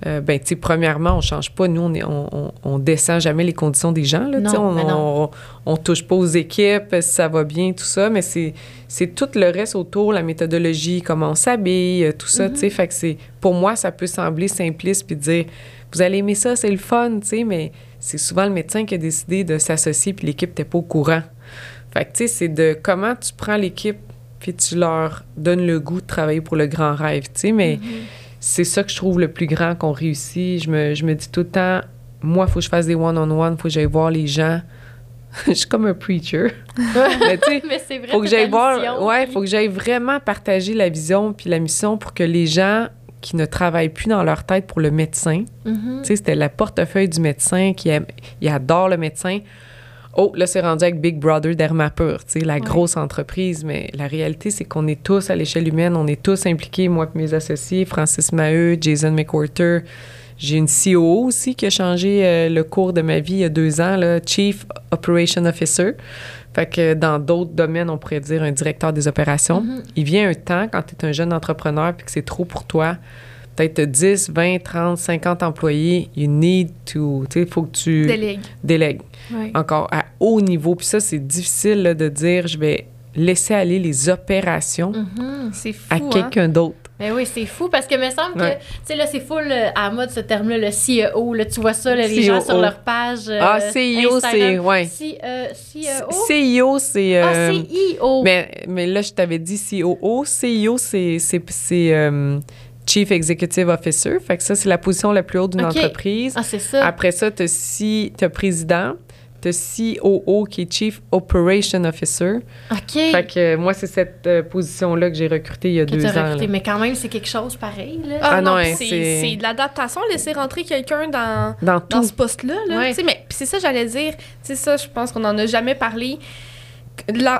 Euh, ben, tu sais, premièrement, on change pas. Nous, on, est, on, on, descend jamais les conditions des gens, là, Non, on, non. on, on touche pas aux équipes, si ça va bien, tout ça, mais c'est, c'est tout le reste autour, la méthodologie, comment on s'habille, euh, tout ça, tu sais. Fait que c'est, pour moi, ça peut sembler simpliste puis dire, vous allez aimer ça, c'est le fun, tu sais, mais c'est souvent le médecin qui a décidé de s'associer puis l'équipe n'était pas au courant. Fait que, tu sais, c'est de comment tu prends l'équipe puis tu leur donnes le goût de travailler pour le grand rêve, tu sais, mais c'est ça que je trouve le plus grand qu'on réussit. Je me, je me dis tout le temps, moi, il faut que je fasse des one-on-one, il faut que j'aille voir les gens. je suis comme un preacher. mais tu sais, faut que j'aille voir. mission. Ouais, faut que j'aille vraiment partager la vision puis la mission pour que les gens qui ne travaillent plus dans leur tête pour le médecin, Mhm. tu sais, c'était le portefeuille du médecin qui aime, il adore le médecin. Oh, là, c'est rendu avec Big Brother Dermapur, tu sais, la grosse entreprise. Mais la réalité, c'est qu'on est tous à l'échelle humaine, on est tous impliqués, moi et mes associés, Francis Maheu, Jason McWhorter. J'ai une COO aussi qui a changé euh, le cours de ma vie il y a deux ans, là, Chief Operation Officer. Fait que dans d'autres domaines, on pourrait dire un directeur des opérations. Il vient un temps, quand tu es un jeune entrepreneur puis que c'est trop pour toi, peut-être 10, 20, 30, 50 employés, you need to, tu sais, il faut que tu Délègue. délègues Ouais. encore à haut niveau. Puis ça, c'est difficile là, de dire, je vais laisser aller les opérations Mhm. Fou, à hein? quelqu'un d'autre. Mais oui, c'est fou parce que me semble Ouais. que, tu sais, là, c'est full euh, à mode ce terme-là, le CEO. Là, tu vois ça, là, les gens CEO. sur leur page. euh, Ah, CEO, c'est- ouais. C- euh, CEO? CEO, c'est... Ah, euh, CIO. mais, mais là, je t'avais dit COO. CEO, c'est, Chief Executive Officer. Fait que ça, c'est la position la plus haute d'une entreprise. Ah, c'est ça. Après ça, tu as président, tu as COO qui est Chief Operation Officer. OK. Fait que euh, moi, c'est cette euh, position-là que j'ai recrutée il y a que deux tu as ans. recruté. là. Mais quand même, c'est quelque chose pareil. Là. Ah, Ah non, non, puis hein, c'est de l'adaptation, laisser rentrer quelqu'un dans, Dans dans ce poste-là. Là, Ouais. Tu sais, Mais puis c'est ça, j'allais dire. C'est ça, je pense qu'on n'en a jamais parlé.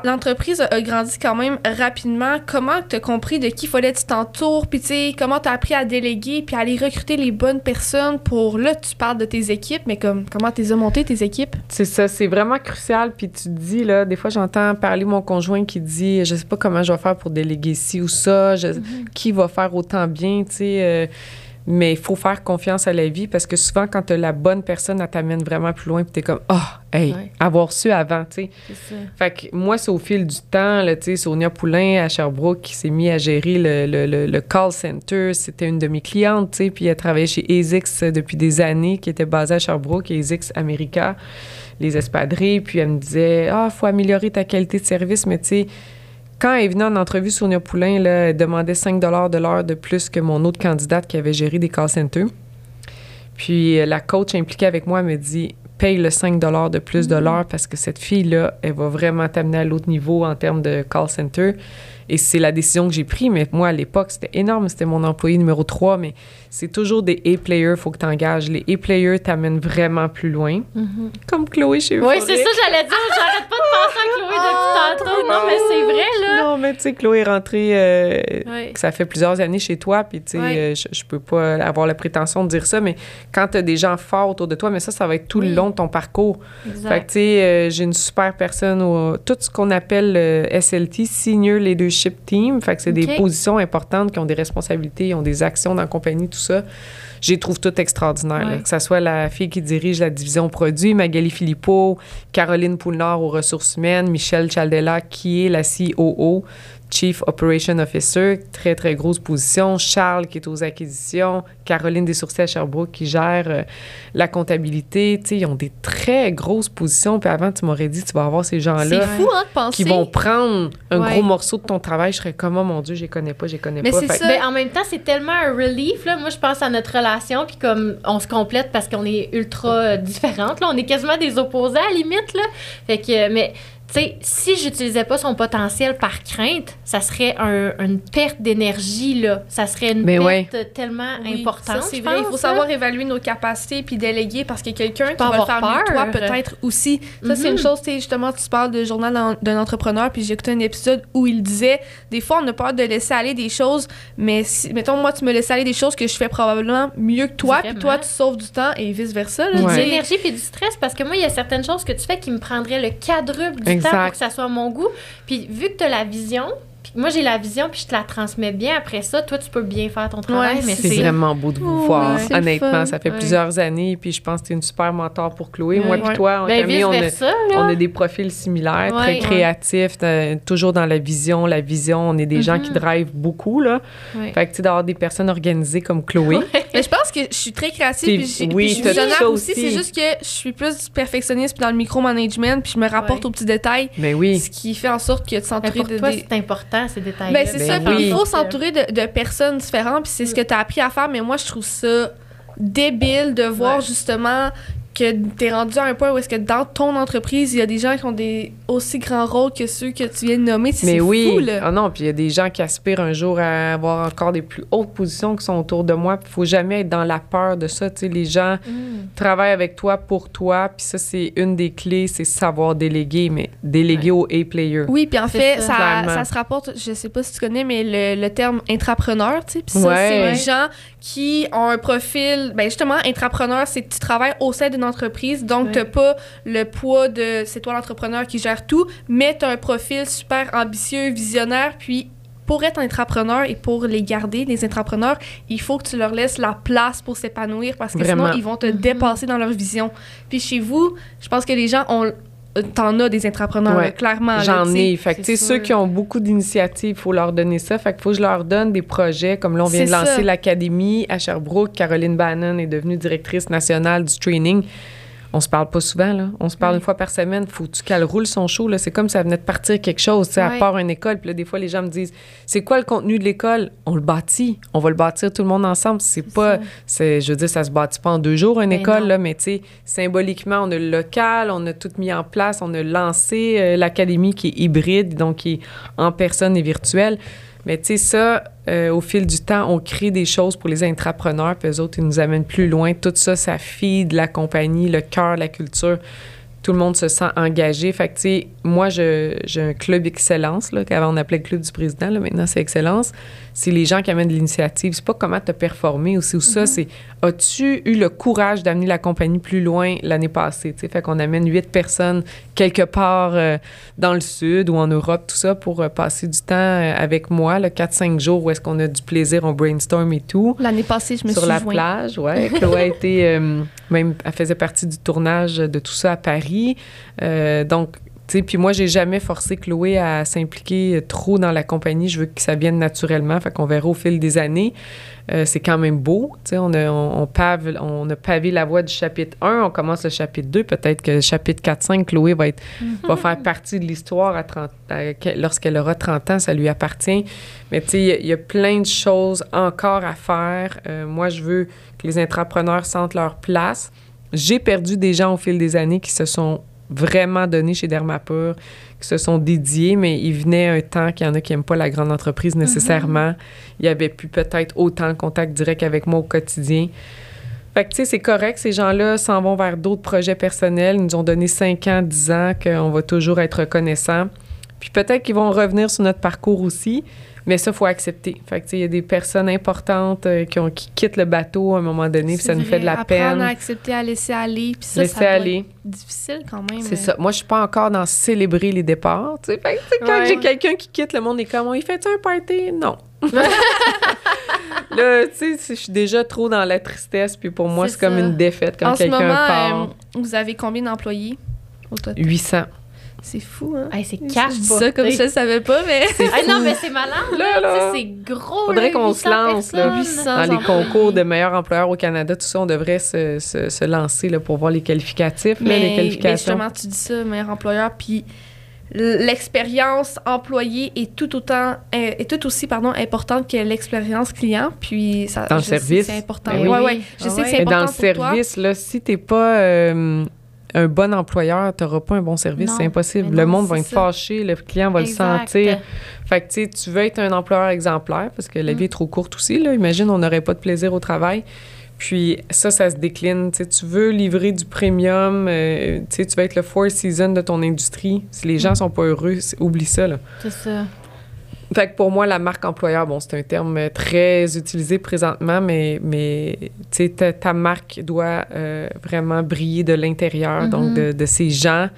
L'entreprise a grandi quand même rapidement. Comment tu as compris de qui fallait que tu t'entoures? Puis, tu sais, comment tu as appris à déléguer puis à aller recruter les bonnes personnes pour. Là, tu parles de tes équipes, mais comme comment tu les as montées, tes équipes? C'est ça, c'est vraiment crucial. Puis tu te dis, là, des fois, j'entends parler mon conjoint qui dit Je sais pas comment je vais faire pour déléguer ci ou ça, je- qui va faire autant bien, tu sais. euh, mais il faut faire confiance à la vie parce que souvent, quand tu as la bonne personne, elle t'amène vraiment plus loin. Puis tu es comme Ah, hey, Ouais. avoir su avant, tu sais. Fait que moi, c'est au fil du temps, là, tu sais, Sonia Poulain à Sherbrooke qui s'est mis à gérer le, le- le- le call center. C'était une de mes clientes, tu sais, puis elle travaillait chez ASICS depuis des années, qui était basée à Sherbrooke, ASICS America, les espadrilles. Puis elle me disait, ah, faut améliorer ta qualité de service, mais tu sais, quand elle est venue en entrevue, Sonia Poulain, là, elle demandait 5 de l'heure de plus que mon autre candidate qui avait géré des call centers. Puis euh, la coach impliquée avec moi me dit paye le 5 de plus de l'heure parce que cette fille-là, elle va vraiment t'amener à l'autre niveau en termes de call center. Et c'est la décision que j'ai prise. Mais moi, à l'époque, c'était énorme. C'était mon employé numéro 3. Mais c'est toujours des A-players, faut que tu engages. Les A-players t'amènent vraiment plus loin. Comme Chloé chez Oui, Forêt. c'est ça, j'allais dire. J'arrête pas de penser à Chloé depuis tantôt. Non, mais c'est vrai, là. Non, mais tu sais, Chloé est rentrée, euh, ça fait plusieurs années chez toi, puis tu sais, euh, je, je peux pas avoir la prétention de dire ça, mais quand tu as des gens forts autour de toi, mais ça, ça va être tout Oui. le long de ton parcours. Fait que Exact. tu sais, euh, j'ai une super personne, au, tout ce qu'on appelle le SLT, Senior Leadership Team, fait que c'est des positions importantes qui ont des responsabilités, ils ont des actions dans la compagnie, tout ça. Je les trouve toutes extraordinaires. Ouais. Que ce soit la fille qui dirige la division produits, Magali Philippot, Caroline Poulnard aux ressources humaines, Michel Chaldela qui est la COO, Chief Operation Officer, très, très grosse position. Charles qui est aux acquisitions. Caroline Dessourciers à Sherbrooke qui gère euh, la comptabilité. Tu sais, ils ont des très grosses positions. Puis avant, tu m'aurais dit, tu vas avoir ces C'est gens-là fou, hein, de penser. qui vont prendre un Ouais. gros morceau de ton travail. Je serais comme, oh mon Dieu, je les connais pas, je les connais Mais pas. c'est Fait- ça. Ben, en même temps, c'est tellement un relief. Là. Moi, je pense à notre relation, puis comme on se complète parce qu'on est ultra euh, différentes. Là. On est quasiment des opposés à la limite. Là. Fait que, mais tu sais, si j'utilisais pas son potentiel par crainte, ça serait un- une perte d'énergie, là. Ça serait une Mais perte ouais. tellement Oui, importante. ça, c'est vrai. Il faut savoir évaluer nos capacités puis déléguer parce que quelqu'un qui va faire mieux que toi, peur. peut-être aussi. Ça, c'est une Mhm. chose, tu sais, justement, tu parles de journal d'un- d'un entrepreneur, puis j'ai écouté un épisode où il disait des fois, on a peur de laisser aller des choses, mais si, mettons, moi, tu me laisses aller des choses que je fais probablement mieux que toi, puis toi, tu sauves du temps et vice-versa. là. Puis Ouais. de l'énergie puis du stress parce que moi, il y a certaines choses que tu fais qui me prendraient le quadruple du Exact. temps pour que ça soit à mon goût. Puis vu que tu as la vision, puis que moi j'ai la vision puis je te la transmets bien après ça, toi tu peux bien faire ton travail, Ouais, mais C'est c'est vraiment beau de vous voir. Honnêtement, ça fait Ouais. plusieurs années, puis je pense que tu es une super mentor pour Chloé. Moi Ouais. puis toi, on, ben, Camille, on a, là. on a des profils similaires, Ouais. très Ouais. créatifs, toujours dans la vision, la vision. On est des gens qui drivent beaucoup, là. Ouais. Fait que, tu sais, d'avoir des personnes organisées comme Chloé. Mais je pense que je suis très créative. Puis j'ai- oui, puis je suis visionnaire aussi. aussi. C'est juste que je suis plus perfectionniste puis dans le micromanagement, puis je me rapporte Ouais. aux petits détails, Mais oui. ce qui fait en sorte que de s'entourer de toi, des- c'est important ces détails. Ben, c'est Ben ça, oui. il faut s'entourer de, de personnes différentes, puis c'est ce que tu as appris à faire, mais moi, je trouve ça débile de voir Ouais. justement que tu es rendu à un point où est-ce que dans ton entreprise, il y a des gens qui ont des aussi grands rôles que ceux que tu viens de nommer? C'est Mais c'est oui. fou, là. Ah non, puis il y a des gens qui aspirent un jour à avoir encore des plus hautes positions qui sont autour de moi. Il faut jamais être dans la peur de ça. Tu sais, les gens Mm. travaillent avec toi pour toi. Puis ça, c'est une des clés, c'est savoir déléguer, mais déléguer aux A-players. Oui, puis en fait, ça. ça, se rapporte, je sais pas si tu connais, mais le, le terme intrapreneur, tu sais, puis ça, Ouais. c'est Ouais. les gens qui ont un profil, ben justement, intrapreneur, c'est que tu travailles au sein d'une entreprise, donc Ouais. t'as pas le poids de c'est toi l'entrepreneur qui gère tout, mais t'as un profil super ambitieux, visionnaire, puis pour être intrapreneur et pour les garder, les intrapreneurs, il faut que tu leur laisses la place pour s'épanouir parce que Vraiment. sinon, ils vont te Mhm. dépasser dans leur vision. Puis chez vous, je pense que les gens ont... T'en as des Ouais. là, clairement. J'en ai. Fait que, tu sais, c'est ceux qui ont beaucoup d'initiatives, il faut leur donner ça. Fait qu'il faut que je leur donne des projets. Comme là, on vient de lancer l'Académie à Sherbrooke. Caroline Bannon est devenue directrice nationale du training. On se parle pas souvent, là. On se parle une fois par semaine. Faut-tu qu'elle roule son show, là? C'est comme si ça venait de partir quelque chose, tu sais, à part une école. Puis là, des fois, les gens me disent, c'est quoi le contenu de l'école? On le bâtit. On va le bâtir tout le monde ensemble. C'est pas, ça. c'est, je veux dire, ça se bâtit pas en deux jours, une Ben école, non. là, mais tu sais, symboliquement, on a le local, on a tout mis en place, on a lancé euh, l'académie qui est hybride, donc qui est en personne et virtuelle. Mais tu sais, ça, euh, au fil du temps, on crée des choses pour les intrapreneurs, puis eux autres, ils nous amènent plus loin. Tout ça, ça feed la compagnie, le cœur, la culture. Tout le monde se sent engagé. Fait que, tu sais, moi, j'ai un club excellence, là, qu'avant on appelait le club du président, là, maintenant c'est excellence. C'est les gens qui amènent de l'initiative. C'est pas comment tu as performé aussi ou ça, c'est as-tu eu le courage d'amener la compagnie plus loin l'année passée? tu sais? Fait qu'on amène huit personnes quelque part euh, dans le sud ou en Europe, tout ça, pour euh, passer du temps euh, avec moi, le 4-5 jours où est-ce qu'on a du plaisir, on brainstorm et tout L'année passée, je me sur suis la joint. plage, ouais. Chloé a été, euh, même, elle faisait partie du tournage de tout ça à Paris. Euh, donc, tu sais, puis moi, j'ai jamais forcé Chloé à s'impliquer trop dans la compagnie. Je veux que ça vienne naturellement. Fait qu'on verra au fil des années. Euh, c'est quand même beau. Tu sais, on a, on, on pave, on a pavé la voie du chapitre 1. On commence le chapitre 2. Peut-être que le chapitre 4-5, Chloé va, être, va faire partie de l'histoire à 30 à- que- lorsqu'elle aura 30 ans. Ça lui appartient. Mais tu sais, il y a- il y, a plein de choses encore à faire. Euh, moi, je veux que les entrepreneurs sentent leur place. J'ai perdu des gens au fil des années qui se sont vraiment donnés chez Dermapur, qui se sont dédiés, mais il venait un temps qu'il y en a qui n'aiment pas la grande entreprise nécessairement. Il y avait plus peut-être autant de contact direct avec moi au quotidien. Fait que, tu sais, c'est correct. Ces gens-là s'en vont vers d'autres projets personnels. Ils nous ont donné 5 ans, 10 ans qu'on va toujours être reconnaissant. Puis peut-être qu'ils vont revenir sur notre parcours aussi, mais ça, il faut accepter. Fait que, il y a des personnes importantes euh, qui, ont, qui quittent le bateau à un moment donné, puis ça nous fait de la apprendre peine. à accepter, à laisser aller. Puis ça, Laisser ça doit aller. être difficile quand même. C'est ça. Moi, je suis pas encore dans célébrer les départs. Fait que, quand Ouais. j'ai quelqu'un qui quitte, le monde est comme, il fait un party? Non. Là, tu sais, je suis déjà trop dans la tristesse, puis pour moi, C'est comme une défaite quand quelqu'un part. euh, vous avez combien d'employés au total? 800. C'est fou, hein? Hey, c'est Je cash dis ça comme je le savais pas, mais... Ah non, mais c'est malin, Là, là. là. C'est gros. Faudrait qu'on se 800 lance, là. personnes. 800. Dans les concours de meilleurs employeurs au Canada, tout ça, on devrait se, se- se lancer là, pour voir les qualificatifs. là, les Mais, mais qualifications. justement, tu dis ça, meilleur employeur, puis l'expérience employée est tout autant est, est tout aussi pardon importante que l'expérience client puis ça Dans le je que service. c'est important Ben ouais oui. ouais je Ah sais que ouais. c'est Mais dans important le pour toi service, là, si t'es pas euh, un bon employeur, tu n'auras pas un bon service. C'est impossible. Le monde va être ça. fâché, le client va Exact. le sentir. Fait que, tu sais, tu veux être un employeur exemplaire parce que la Mm. vie est trop courte aussi. Là. Imagine, on n'aurait pas de plaisir au travail. Puis ça, ça se décline. Tu veux livrer du premium, euh, tu veux être le four season de ton industrie. Si les gens sont pas heureux, oublie ça. C'est ça. Fait que pour moi, la marque employeur, bon, c'est un terme très utilisé présentement, mais, mais tu sais, ta, ta marque doit euh, vraiment briller de l'intérieur, donc Mhm. de, de ses gens.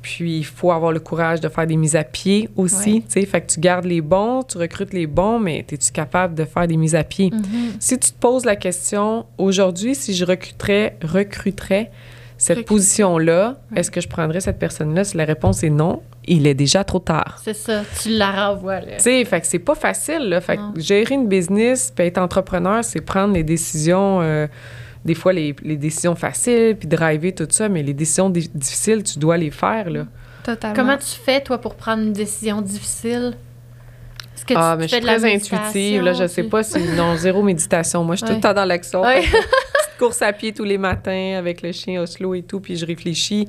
Puis il faut avoir le courage de faire des mises à pied aussi, Ouais. tu sais. Fait que tu gardes les bons, tu recrutes les bons, mais es-tu capable de faire des mises à pied? Mhm. Si tu te poses la question, aujourd'hui, si je recruterais, recruterais cette position-là, Ouais. est-ce que je prendrais cette personne-là? Si la réponse est non, il est déjà trop tard. C'est ça. Tu la renvoies, là. Tu sais, fait que c'est pas facile, là. Fait que gérer une business, puis être entrepreneur, c'est prendre les décisions, euh, des fois les, les décisions faciles, puis driver tout ça, mais les décisions di- difficiles, tu dois les faire, là. Totalement. Comment tu fais, toi, pour prendre une décision difficile? Que ah, tu mais je suis très intuitive, là, je sais pas si... Non, zéro méditation. Moi, je suis tout le temps dans l'action. Ouais. Course à pied tous les matins avec le chien Oslo et tout, puis je réfléchis.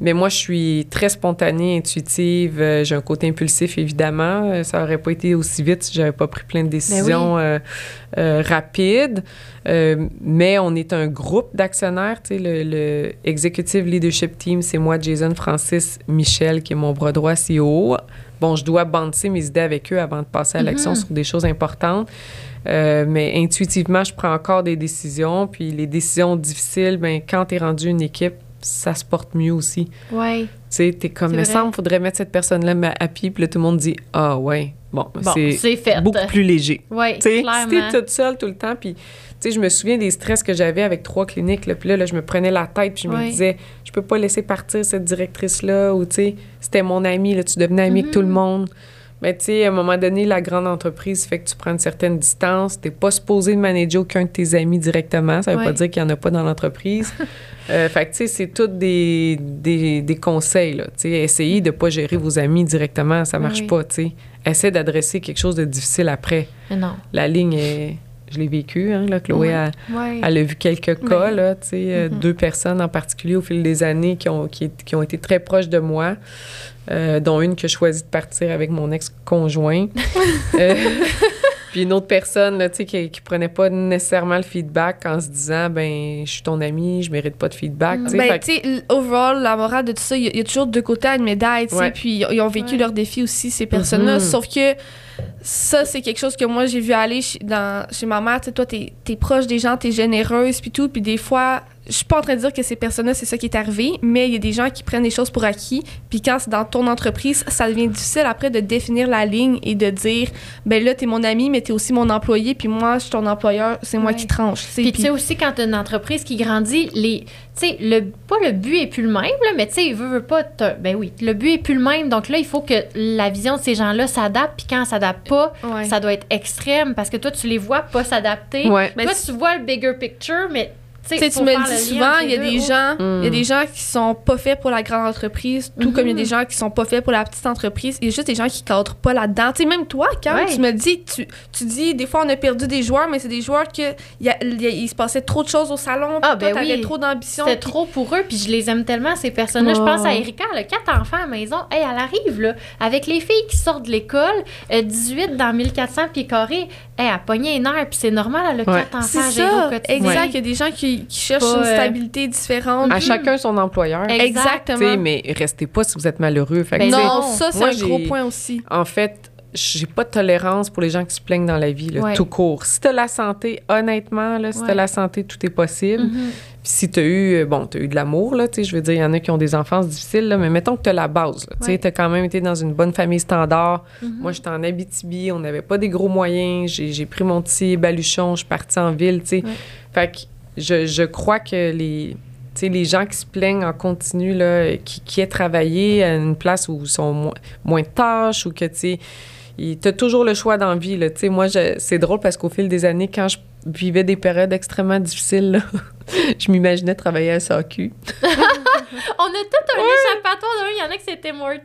Mais moi, je suis très spontanée, intuitive. euh, J'ai un côté impulsif, évidemment. Euh, Ça aurait pas été aussi vite si j'avais pas pris plein de décisions euh, euh, rapides. Mais on est un groupe d'actionnaires. Tu sais, le, le Executive Leadership Team, c'est moi, Jason, Francis, Michel, qui est mon bras droit CEO. Bon, je dois banter mes idées avec eux avant de passer à l'action Mhm. sur des choses importantes. Euh, mais intuitivement, je prends encore des décisions. Puis les décisions difficiles, ben, quand tu es rendu une équipe, ça se porte mieux aussi. Ouais. Tu sais, t'es comme, me semble, faudrait mettre cette personne-là pied. Puis là, tout le monde dit, ah ouais, bon, Bon, c'est beaucoup plus léger. Oui, si clairement. t'es toute seule tout le temps, puis tu sais, je me souviens des stress que j'avais avec trois cliniques, là, puis là, là, je me prenais la tête, puis je me disais, je peux pas laisser partir cette directrice-là, ou tu sais, c'était mon amie, là, tu devenais amie avec tout le Mhm. monde. Mais tu sais, à un moment donné, la grande entreprise fait que tu prends une certaine distance. T'es pas supposé de manager aucun de tes amis directement. Ça veut Ouais. pas dire qu'il y en a pas dans l'entreprise. euh, fait que tu sais, c'est tous des, des, des conseils, là. Tu essayez de pas gérer vos amis directement, ça marche Oui. pas, tu sais. Essaie d'adresser quelque chose de difficile après Mais non. la ligne est. Je l'ai vécu, hein, là. Chloé, Ouais. a- Ouais. elle, a vu quelques cas, là, tu euh, Mhm. deux personnes en particulier au fil des années qui ont, qui, qui ont été très proches de moi, euh, dont une que je choisis de partir avec mon ex-conjoint. Euh, puis une autre personne, là, tu sais, qui, qui prenait pas nécessairement le feedback en se disant, ben, je suis ton ami, je mérite pas de feedback, sais. Ben, Fait que- tu sais, l- overall, la morale de tout ça, il y, a- il y a toujours deux côtés à une médaille, tu sais, Ouais. puis ils ont- vécu Ouais. leurs défis aussi, ces personnes-là. Mhm. Sauf que ça, c'est quelque chose que moi, j'ai vu aller chez, dans, chez ma mère. Tu sais, toi, t'es es proche des gens, t'es généreuse, puis tout. Puis des fois, je suis pas en train de dire que ces personnes-là, c'est ça qui est arrivé, mais il y a des gens qui prennent des choses pour acquis. Puis quand c'est dans ton entreprise, ça devient difficile après de définir la ligne et de dire, ben là, t'es mon ami, mais t'es aussi mon employé, puis moi, je suis ton employeur, c'est moi qui tranche. Puis tu sais aussi, quand t'as une entreprise qui grandit, les, tu sais, le, pas le but est plus le même, là, mais tu sais, veut, veut pas, ben oui, le but est plus le même. Donc là, il faut que la vision de ces gens-là s'adapte. Puis quand ça s'adapte pas, Ouais. ça doit être extrême parce que toi, tu les vois pas s'adapter. Ouais. Toi, tu vois le bigger picture, mais tu me le dis souvent, il y a des gens, il y a Mm. des gens qui sont pas faits pour la grande entreprise, tout comme il y a des gens qui sont pas faits pour la petite entreprise. Il y a juste des gens qui cadrent pas là-dedans. Tu sais, même toi, quand Ouais. tu me dis, tu, tu dis, des fois, on a perdu des joueurs, mais c'est des joueurs que il y a- il y a- il se passait trop de choses au salon, Ah, puis toi, ben t'avais oui. trop d'ambition. C'était trop pour eux, puis je les aime tellement, ces personnes-là. Je pense à Erika, elle a quatre enfants à la maison. Hey, elle arrive, là, avec les filles qui sortent de l'école, euh, 18 dans 1400 pieds carrés. Hey, elle a pogné un air, puis c'est normal, elle a Ouais. quatre enfants C'est à gérer ça, au quotidien. exact. Il y a des gens qui, qui cherchent Pas, une euh, stabilité différente. À chacun son employeur. Exact. Exactement. Mais restez pas si vous êtes malheureux. Fait Ben non, ça, c'est un gros point aussi. En fait, j'ai pas de tolérance pour les gens qui se plaignent dans la vie, là, Ouais. tout court. Si t'as la santé, honnêtement, là, si Ouais. t'as la santé, tout est possible. Mhm. Puis si t'as eu, euh, bon, t'as eu de l'amour, là, tu sais, je veux dire, il y en a qui ont des enfances difficiles, là, mais mettons que t'as la base, tu sais, Ouais. t'as quand même été dans une bonne famille standard. Mhm. Moi, j'étais en Abitibi, on n'avait pas des gros moyens, j'ai pris mon petit baluchon, je suis partie en ville, tu sais. Fait que je, je crois que les... les gens qui se plaignent en continu, là, qui, qui aient travaillé à une place où ils sont moins, moins de tâches ou que, tu sais, toujours le choix dans la vie. Là. Tu sais, moi, je- c'est drôle parce qu'au fil des années, quand je vivais des périodes extrêmement difficiles, là, je m'imaginais travailler à SAQ. On a tout un échappatoire. Il y en a que c'était Morton.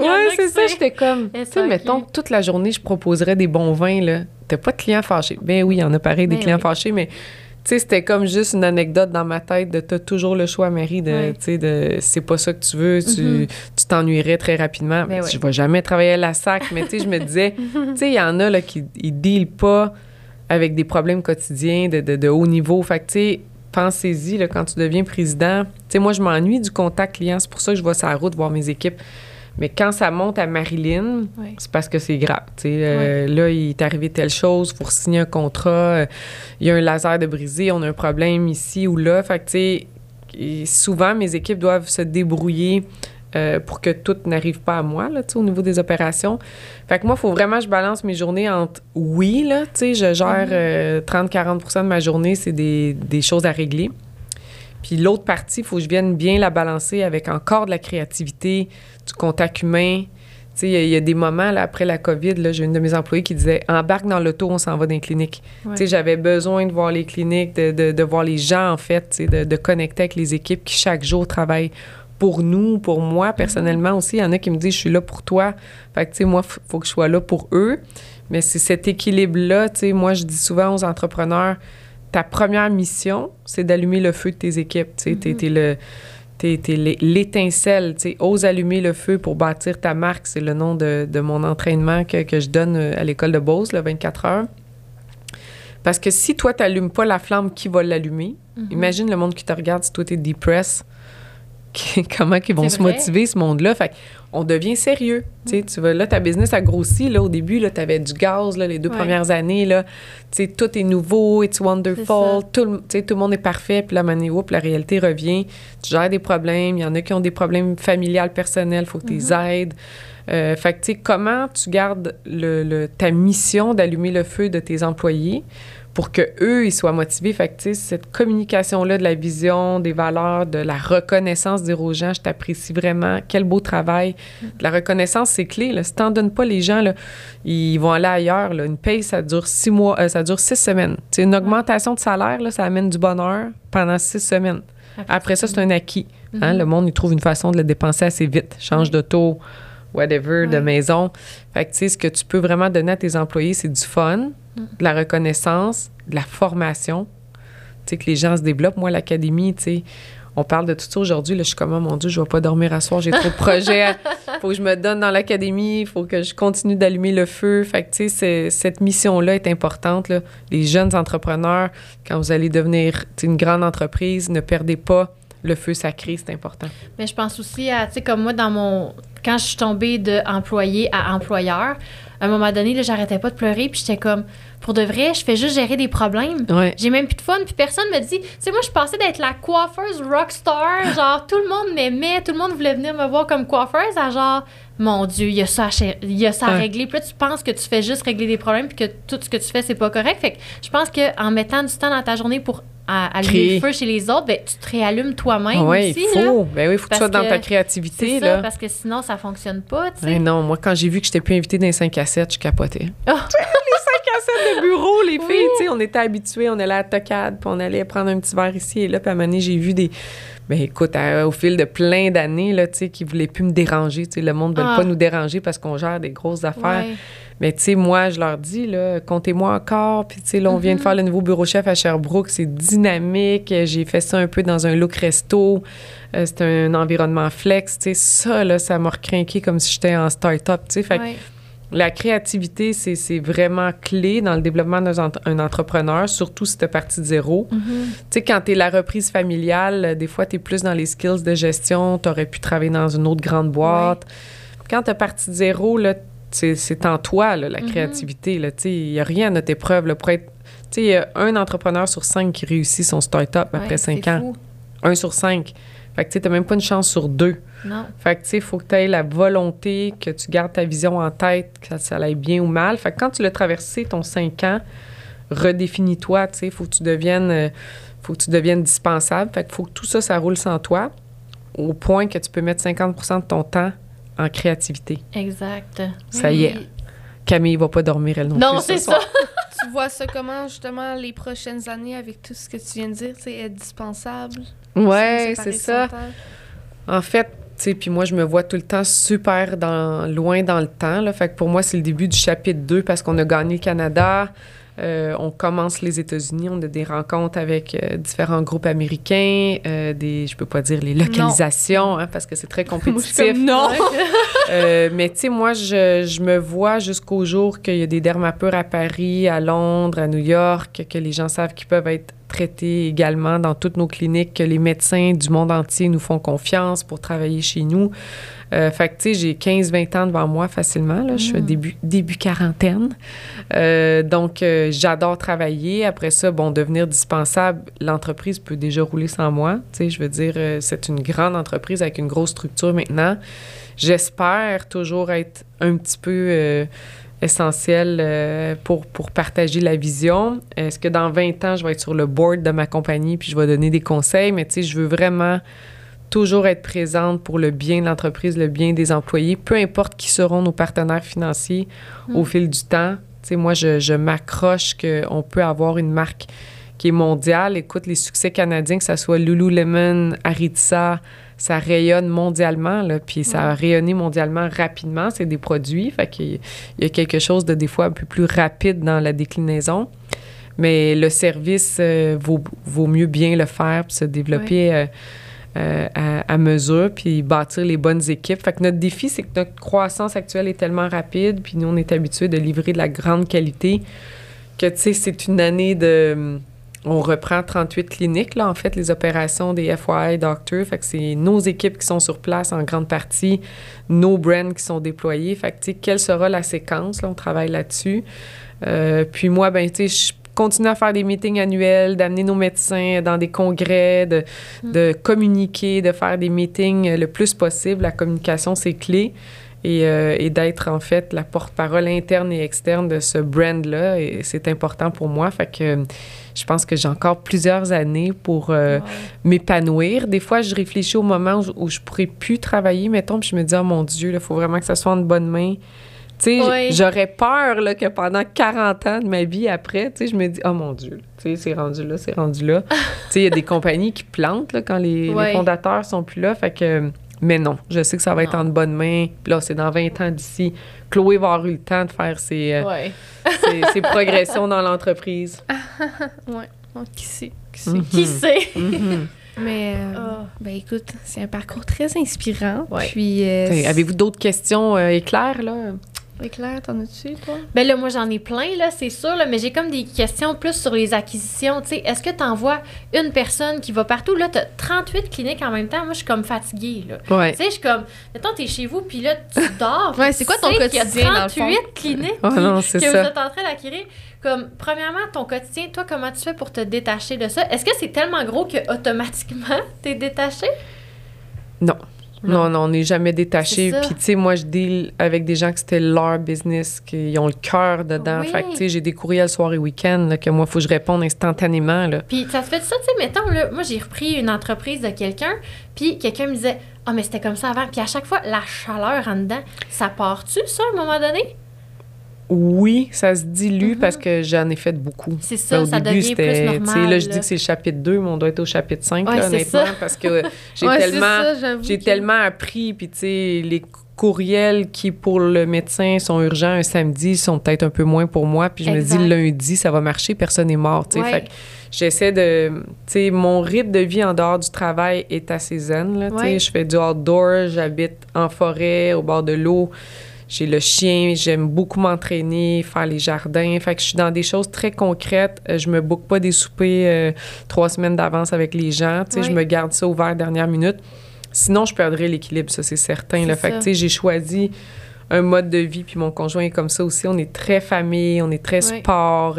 Ouais, que c'est ça. J'étais comme, tu sais, mettons, toute la journée, je proposerais des bons vins, là. T'as pas de clients fâchés. Ben oui, il y en a pareil des Ben clients oui. fâchés, mais sais, c'était comme juste une anecdote dans ma tête de t'as toujours le choix, Marie, de, tu sais, de c'est pas ça que tu veux, tu Mhm. tu t'ennuierais très rapidement. Ben ouais. Je vais jamais travailler à la SAC, mais tu sais, je me disais, tu sais, il y en a là, qui ils dealent pas avec des problèmes quotidiens de, de, de haut niveau. Fait que, tu sais, pensez-y, là, quand tu deviens président. Tu sais, moi, je m'ennuie du contact client. C'est pour ça que je vais sur la route voir mes équipes. Mais quand ça monte à Marilyn, c'est parce que c'est grave. Euh, Là, il est arrivé telle chose, il faut signer un contrat, euh, il y a un laser de brisé, on a un problème ici ou là. Fait que, souvent, mes équipes doivent se débrouiller euh, pour que tout n'arrive pas à moi, là, au niveau des opérations. Fait que moi, il faut vraiment que je balance mes journées entre oui, là, je gère euh, 30-40% de ma journée, c'est des, des choses à régler. Puis l'autre partie, il faut que je vienne bien la balancer avec encore de la créativité, du contact humain. Tu sais, il y a- il y, a des moments, là, après la COVID, là, j'ai une de mes employées qui disait « Embarque dans l'auto, on s'en va dans les cliniques. Ouais. Tu sais, j'avais besoin de voir les cliniques, de, de- de voir les gens, en fait, tu sais, de, de connecter avec les équipes qui, chaque jour, travaillent pour nous, pour moi, personnellement aussi. Il y en a qui me disent « Je suis là pour toi. » Fait que, tu sais, moi, il faut que je sois là pour eux. Mais c'est cet équilibre-là, tu sais, moi, je dis souvent aux entrepreneurs, ta première mission, c'est d'allumer le feu de tes équipes. Tu sais, l'é- l'étincelle, tu sais, ose allumer le feu pour bâtir ta marque. C'est le nom de, de mon entraînement que, que je donne euh, à l'école de Beauce, le 24 heures. Parce que si toi, tu n'allumes pas la flamme, qui va l'allumer? Imagine le monde qui te regarde si toi, tu es depressed. Comment ils vont se motiver, ce monde-là? Fait on devient sérieux. Tu sais, tu vas, là, ta business a grossi. Là, au début, tu avais du gaz là, les deux Ouais. premières années. Là, Tu sais, tout est nouveau, it's wonderful. Tout, le- tu sais, tout le monde est parfait. Puis là, mané, la réalité revient. Tu gères des problèmes. Il y en a qui ont des problèmes familiales, personnels. Il faut que tu les aides. Euh, fait que, tu sais, comment tu gardes le, le- ta mission d'allumer le feu de tes employés? Pour que eux ils soient motivés. Fait que, cette communication-là de la vision, des valeurs, de la reconnaissance, dire aux gens, je t'apprécie vraiment, quel beau travail. La reconnaissance, c'est clé. Là. Si t'en donnes pas, les gens, là, ils vont aller ailleurs. Là. Une paye, ça dure six mois, euh, ça dure six semaines. Tu sais, une augmentation de salaire, là, ça amène du bonheur pendant six semaines. Après ça, c'est un acquis. Hein? Le monde, il trouve une façon de le dépenser assez vite. Change de taux, whatever, de maison. Fait que, tu sais, ce que tu peux vraiment donner à tes employés, c'est du fun, de la reconnaissance, de la formation. Tu sais, que les gens se développent. Moi, l'académie, tu sais, on parle de tout ça aujourd'hui. Là, je suis comme, oh mon Dieu, je vais pas dormir à soir, j'ai trop de projets. faut que je me donne dans l'académie, il faut que je continue d'allumer le feu. Fait que, tu sais, cette mission-là est importante. Là. Les jeunes entrepreneurs, quand vous allez devenir une grande entreprise, ne perdez pas le feu sacré, c'est important. Mais je pense aussi à, tu sais, comme moi, dans mon. Quand je suis tombée d'employé à employeur, à un moment donné, là, j'arrêtais pas de pleurer, puis j'étais comme, pour de vrai, je fais juste gérer des problèmes. Ouais. J'ai même plus de fun, puis personne me dit. Tu sais, moi, je pensais d'être la coiffeuse rockstar. genre, tout le monde m'aimait, tout le monde voulait venir me voir comme coiffeuse. À genre, mon Dieu, il y a ça à, y a ça à Ouais. régler. Puis là, tu penses que tu fais juste régler des problèmes, puis que tout ce que tu fais, c'est pas correct. Fait que je pense qu'en mettant du temps dans ta journée pour à- allumer le feu chez les autres, ben, tu te réallumes toi-même Oui, aussi. là. Ben oui, il faut que tu sois dans ta créativité. C'est ça, là. parce que sinon, ça fonctionne pas. Ouais, non, moi, quand j'ai vu que je n'étais plus invitée dans les 5 à 7, je capotais. Ah! les 5 à 7 de bureau, les Oui. filles, sais, on était habitués, on allait à la tocade, puis on allait prendre un petit verre ici et là, puis à un moment donné, j'ai vu des... Ben écoute, à- au fil de plein d'années, là, tu sais, qui voulaient plus me déranger, tu sais, le monde ne veut Ah. pas nous déranger parce qu'on gère des grosses affaires. Ouais. Mais tu sais, moi, je leur dis, là, comptez-moi encore. Puis tu sais, là, on vient de faire le nouveau bureau chef à Sherbrooke. C'est dynamique. J'ai fait ça un peu dans un look resto. Euh, c'est un environnement flex. Tu sais, ça, là, ça m'a recrinqué comme si j'étais en start-up. Tu sais, fait que la créativité, c'est c'est vraiment clé dans le développement d'un ent- un entrepreneur, surtout si tu parti de zéro. Mhm. Tu sais, quand tu es la reprise familiale, euh, des fois, tu es plus dans les skills de gestion. Tu aurais pu travailler dans une autre grande boîte. Quand tu es parti de zéro, là, c'est en toi, là, la Mhm. créativité. Il n'y a rien à notre épreuve. Là, pour être, il y a un entrepreneur sur cinq qui réussit son start-up après cinq ans. fou. Un sur cinq. Fait que tu n'as même pas une chance sur deux. Non. Fait que, tu sais, il faut que tu aies la volonté, que tu gardes ta vision en tête, que ça, ça aille bien ou mal. Fait que quand tu l'as traversé, ton 5 ans, redéfinis-toi, tu sais, faut que tu deviennes, euh, faut que tu deviennes dispensable. Fait que faut que tout ça, ça roule sans toi, au point que tu peux mettre 50% de ton temps en créativité. Exact. Ça y est. Camille va pas dormir, elle non, Non, plus. ce c'est soir. ça. Tu vois ça comment, justement, les prochaines années avec tout ce que tu viens de dire, c'est être dispensable? Ouais, c'est ça. En fait, tu sais, puis moi, je me vois tout le temps super dans, loin dans le temps. Là. Fait que pour moi, c'est le début du chapitre 2 parce qu'on a gagné le Canada. Euh, on commence les États-Unis, on a des rencontres avec euh, différents groupes américains, euh, des, je peux pas dire les localisations, hein, parce que c'est très compétitif. non. Euh, mais tu sais, moi, je, je me vois jusqu'au jour qu'il y a des dermapures à Paris, à Londres, à New York, que les gens savent qu'ils peuvent être traités également dans toutes nos cliniques, que les médecins du monde entier nous font confiance pour travailler chez nous. Euh, fait que, tu sais, j'ai 15-20 ans devant moi facilement. Là. Je suis début, début quarantaine. Euh, donc, euh, j'adore travailler. Après ça, bon, devenir dispensable, l'entreprise peut déjà rouler sans moi. Tu sais, je veux dire, euh, c'est une grande entreprise avec une grosse structure maintenant. J'espère toujours être un petit peu essentiel euh, pour, pour partager la vision. Est-ce que dans 20 ans, je vais être sur le board de ma compagnie puis je vais donner des conseils? Mais tu sais, je veux vraiment toujours être présente pour le bien de l'entreprise, le bien des employés, peu importe qui seront nos partenaires financiers au fil du temps. Moi, je, je m'accroche qu'on peut avoir une marque qui est mondiale. Écoute, les succès canadiens, que ce soit Lululemon, Aritza, ça rayonne mondialement, là, puis ça a rayonné mondialement rapidement. C'est des produits, fait qu'il y- il y a quelque chose de des fois un peu plus rapide dans la déclinaison. Mais le service euh, vaut, vaut mieux bien le faire, puis se développer euh, euh, à, mesure, puis bâtir les bonnes équipes. Fait que notre défi, c'est que notre croissance actuelle est tellement rapide, puis nous, on est habitués de livrer de la grande qualité, que, tu sais, c'est une année de... On reprend 38 cliniques, là, en fait, les opérations des FYI Doctors. Fait que c'est nos équipes qui sont sur place en grande partie, nos brands qui sont déployés. Fait que, tu sais, quelle sera la séquence? Là, on travaille là-dessus. Euh, puis moi, ben, tu sais, je continue à faire des meetings annuels, d'amener nos médecins dans des congrès, de, de communiquer, de faire des meetings le plus possible. La communication, c'est clé. Et, euh, et d'être, en fait, la porte-parole interne et externe de ce brand-là. Et c'est important pour moi. Fait que euh, je pense que j'ai encore plusieurs années pour euh, m'épanouir. Des fois, je réfléchis au moment où, où je pourrais plus travailler, mettons, puis je me dis, oh mon Dieu, il faut vraiment que ça soit en bonne main. Tu sais, Oui. j'aurais peur là, que pendant 40 ans de ma vie après, tu sais, je me dis, oh mon Dieu, tu sais, c'est rendu là, c'est rendu là. tu sais, il y a des compagnies qui plantent là, quand les, les Ouais. fondateurs sont plus là. Fait que, mais non, je sais que ça va être en bonne main. Puis là, c'est dans 20 ans d'ici. Chloé va avoir eu le temps de faire ses, euh, Ouais. ses, ses progressions dans l'entreprise. Ouais. Donc, qui sait? Qui sait? Mhm. Qui sait? Mhm. Mais, euh, Ah. ben écoute, c'est un parcours très inspirant. Ouais. Puis, euh, Avez-vous d'autres questions euh, éclairs, là? Oui, Claire, t'en as-tu, toi? Ben là, moi, j'en ai plein, là, c'est sûr, là, mais j'ai comme des questions plus sur les acquisitions. Tu sais, est-ce que tu envoies une personne qui va partout? Là, tu as 38 cliniques en même temps. Moi, je suis comme fatiguée, là. Ouais. Tu sais, je suis comme, mettons, t'es chez vous, puis là, tu dors. Ouais, c'est quoi ton sais qu'il y a quotidien, dans le fond? 38 cliniques Oh non, que ça. vous êtes en train d'acquérir? Comme, premièrement, ton quotidien, toi, comment tu fais pour te détacher de ça? Est-ce que c'est tellement gros que automatiquement, t'es détaché? Non. Non. Non, on n'est jamais détaché. Puis, tu sais, moi, je deal avec des gens que c'était leur business, qui ont le cœur dedans. Oui. Fait que, tu sais, j'ai des courriels soir et week-end, là, que moi, il faut que je réponde instantanément, là. Puis ça te fait ça, tu sais, mettons, là, moi j'ai repris une entreprise de quelqu'un, puis quelqu'un me disait Ah, mais c'était comme ça avant. Puis à chaque fois, la chaleur en dedans, ça part-tu, ça, à un moment donné? Oui, ça se dilue Mhm. parce que j'en ai fait beaucoup. C'est ça, Ben, au ça début, devient plus c'était, sais, normal. là, je dis que c'est le chapitre 2, mais on doit être au chapitre 5, Ouais, là, honnêtement, ça. parce que j'ai Ouais, tellement, ça, j'avoue j'ai que- tellement appris, puis tu sais, les courriels qui, pour le médecin, sont urgents un samedi, sont peut-être un peu moins pour moi, puis je Exact. me dis, lundi, ça va marcher, personne n'est mort, tu sais, Ouais. fait que j'essaie de, tu sais, mon rythme de vie en dehors du travail est assez zen, là, tu sais, je fais du outdoor, j'habite en forêt, au bord de l'eau, j'ai le chien, j'aime beaucoup m'entraîner, faire les jardins. Fait que je suis dans des choses très concrètes. Euh, Je me boucle pas des soupers euh, trois semaines d'avance avec les gens. Tu sais, Oui. je me garde ça ouvert dernière minute. Sinon, je perdrais l'équilibre, ça, c'est certain. C'est Fait que, tu sais, j'ai choisi un mode de vie, puis mon conjoint est comme ça aussi. On est très famille, on est très sport.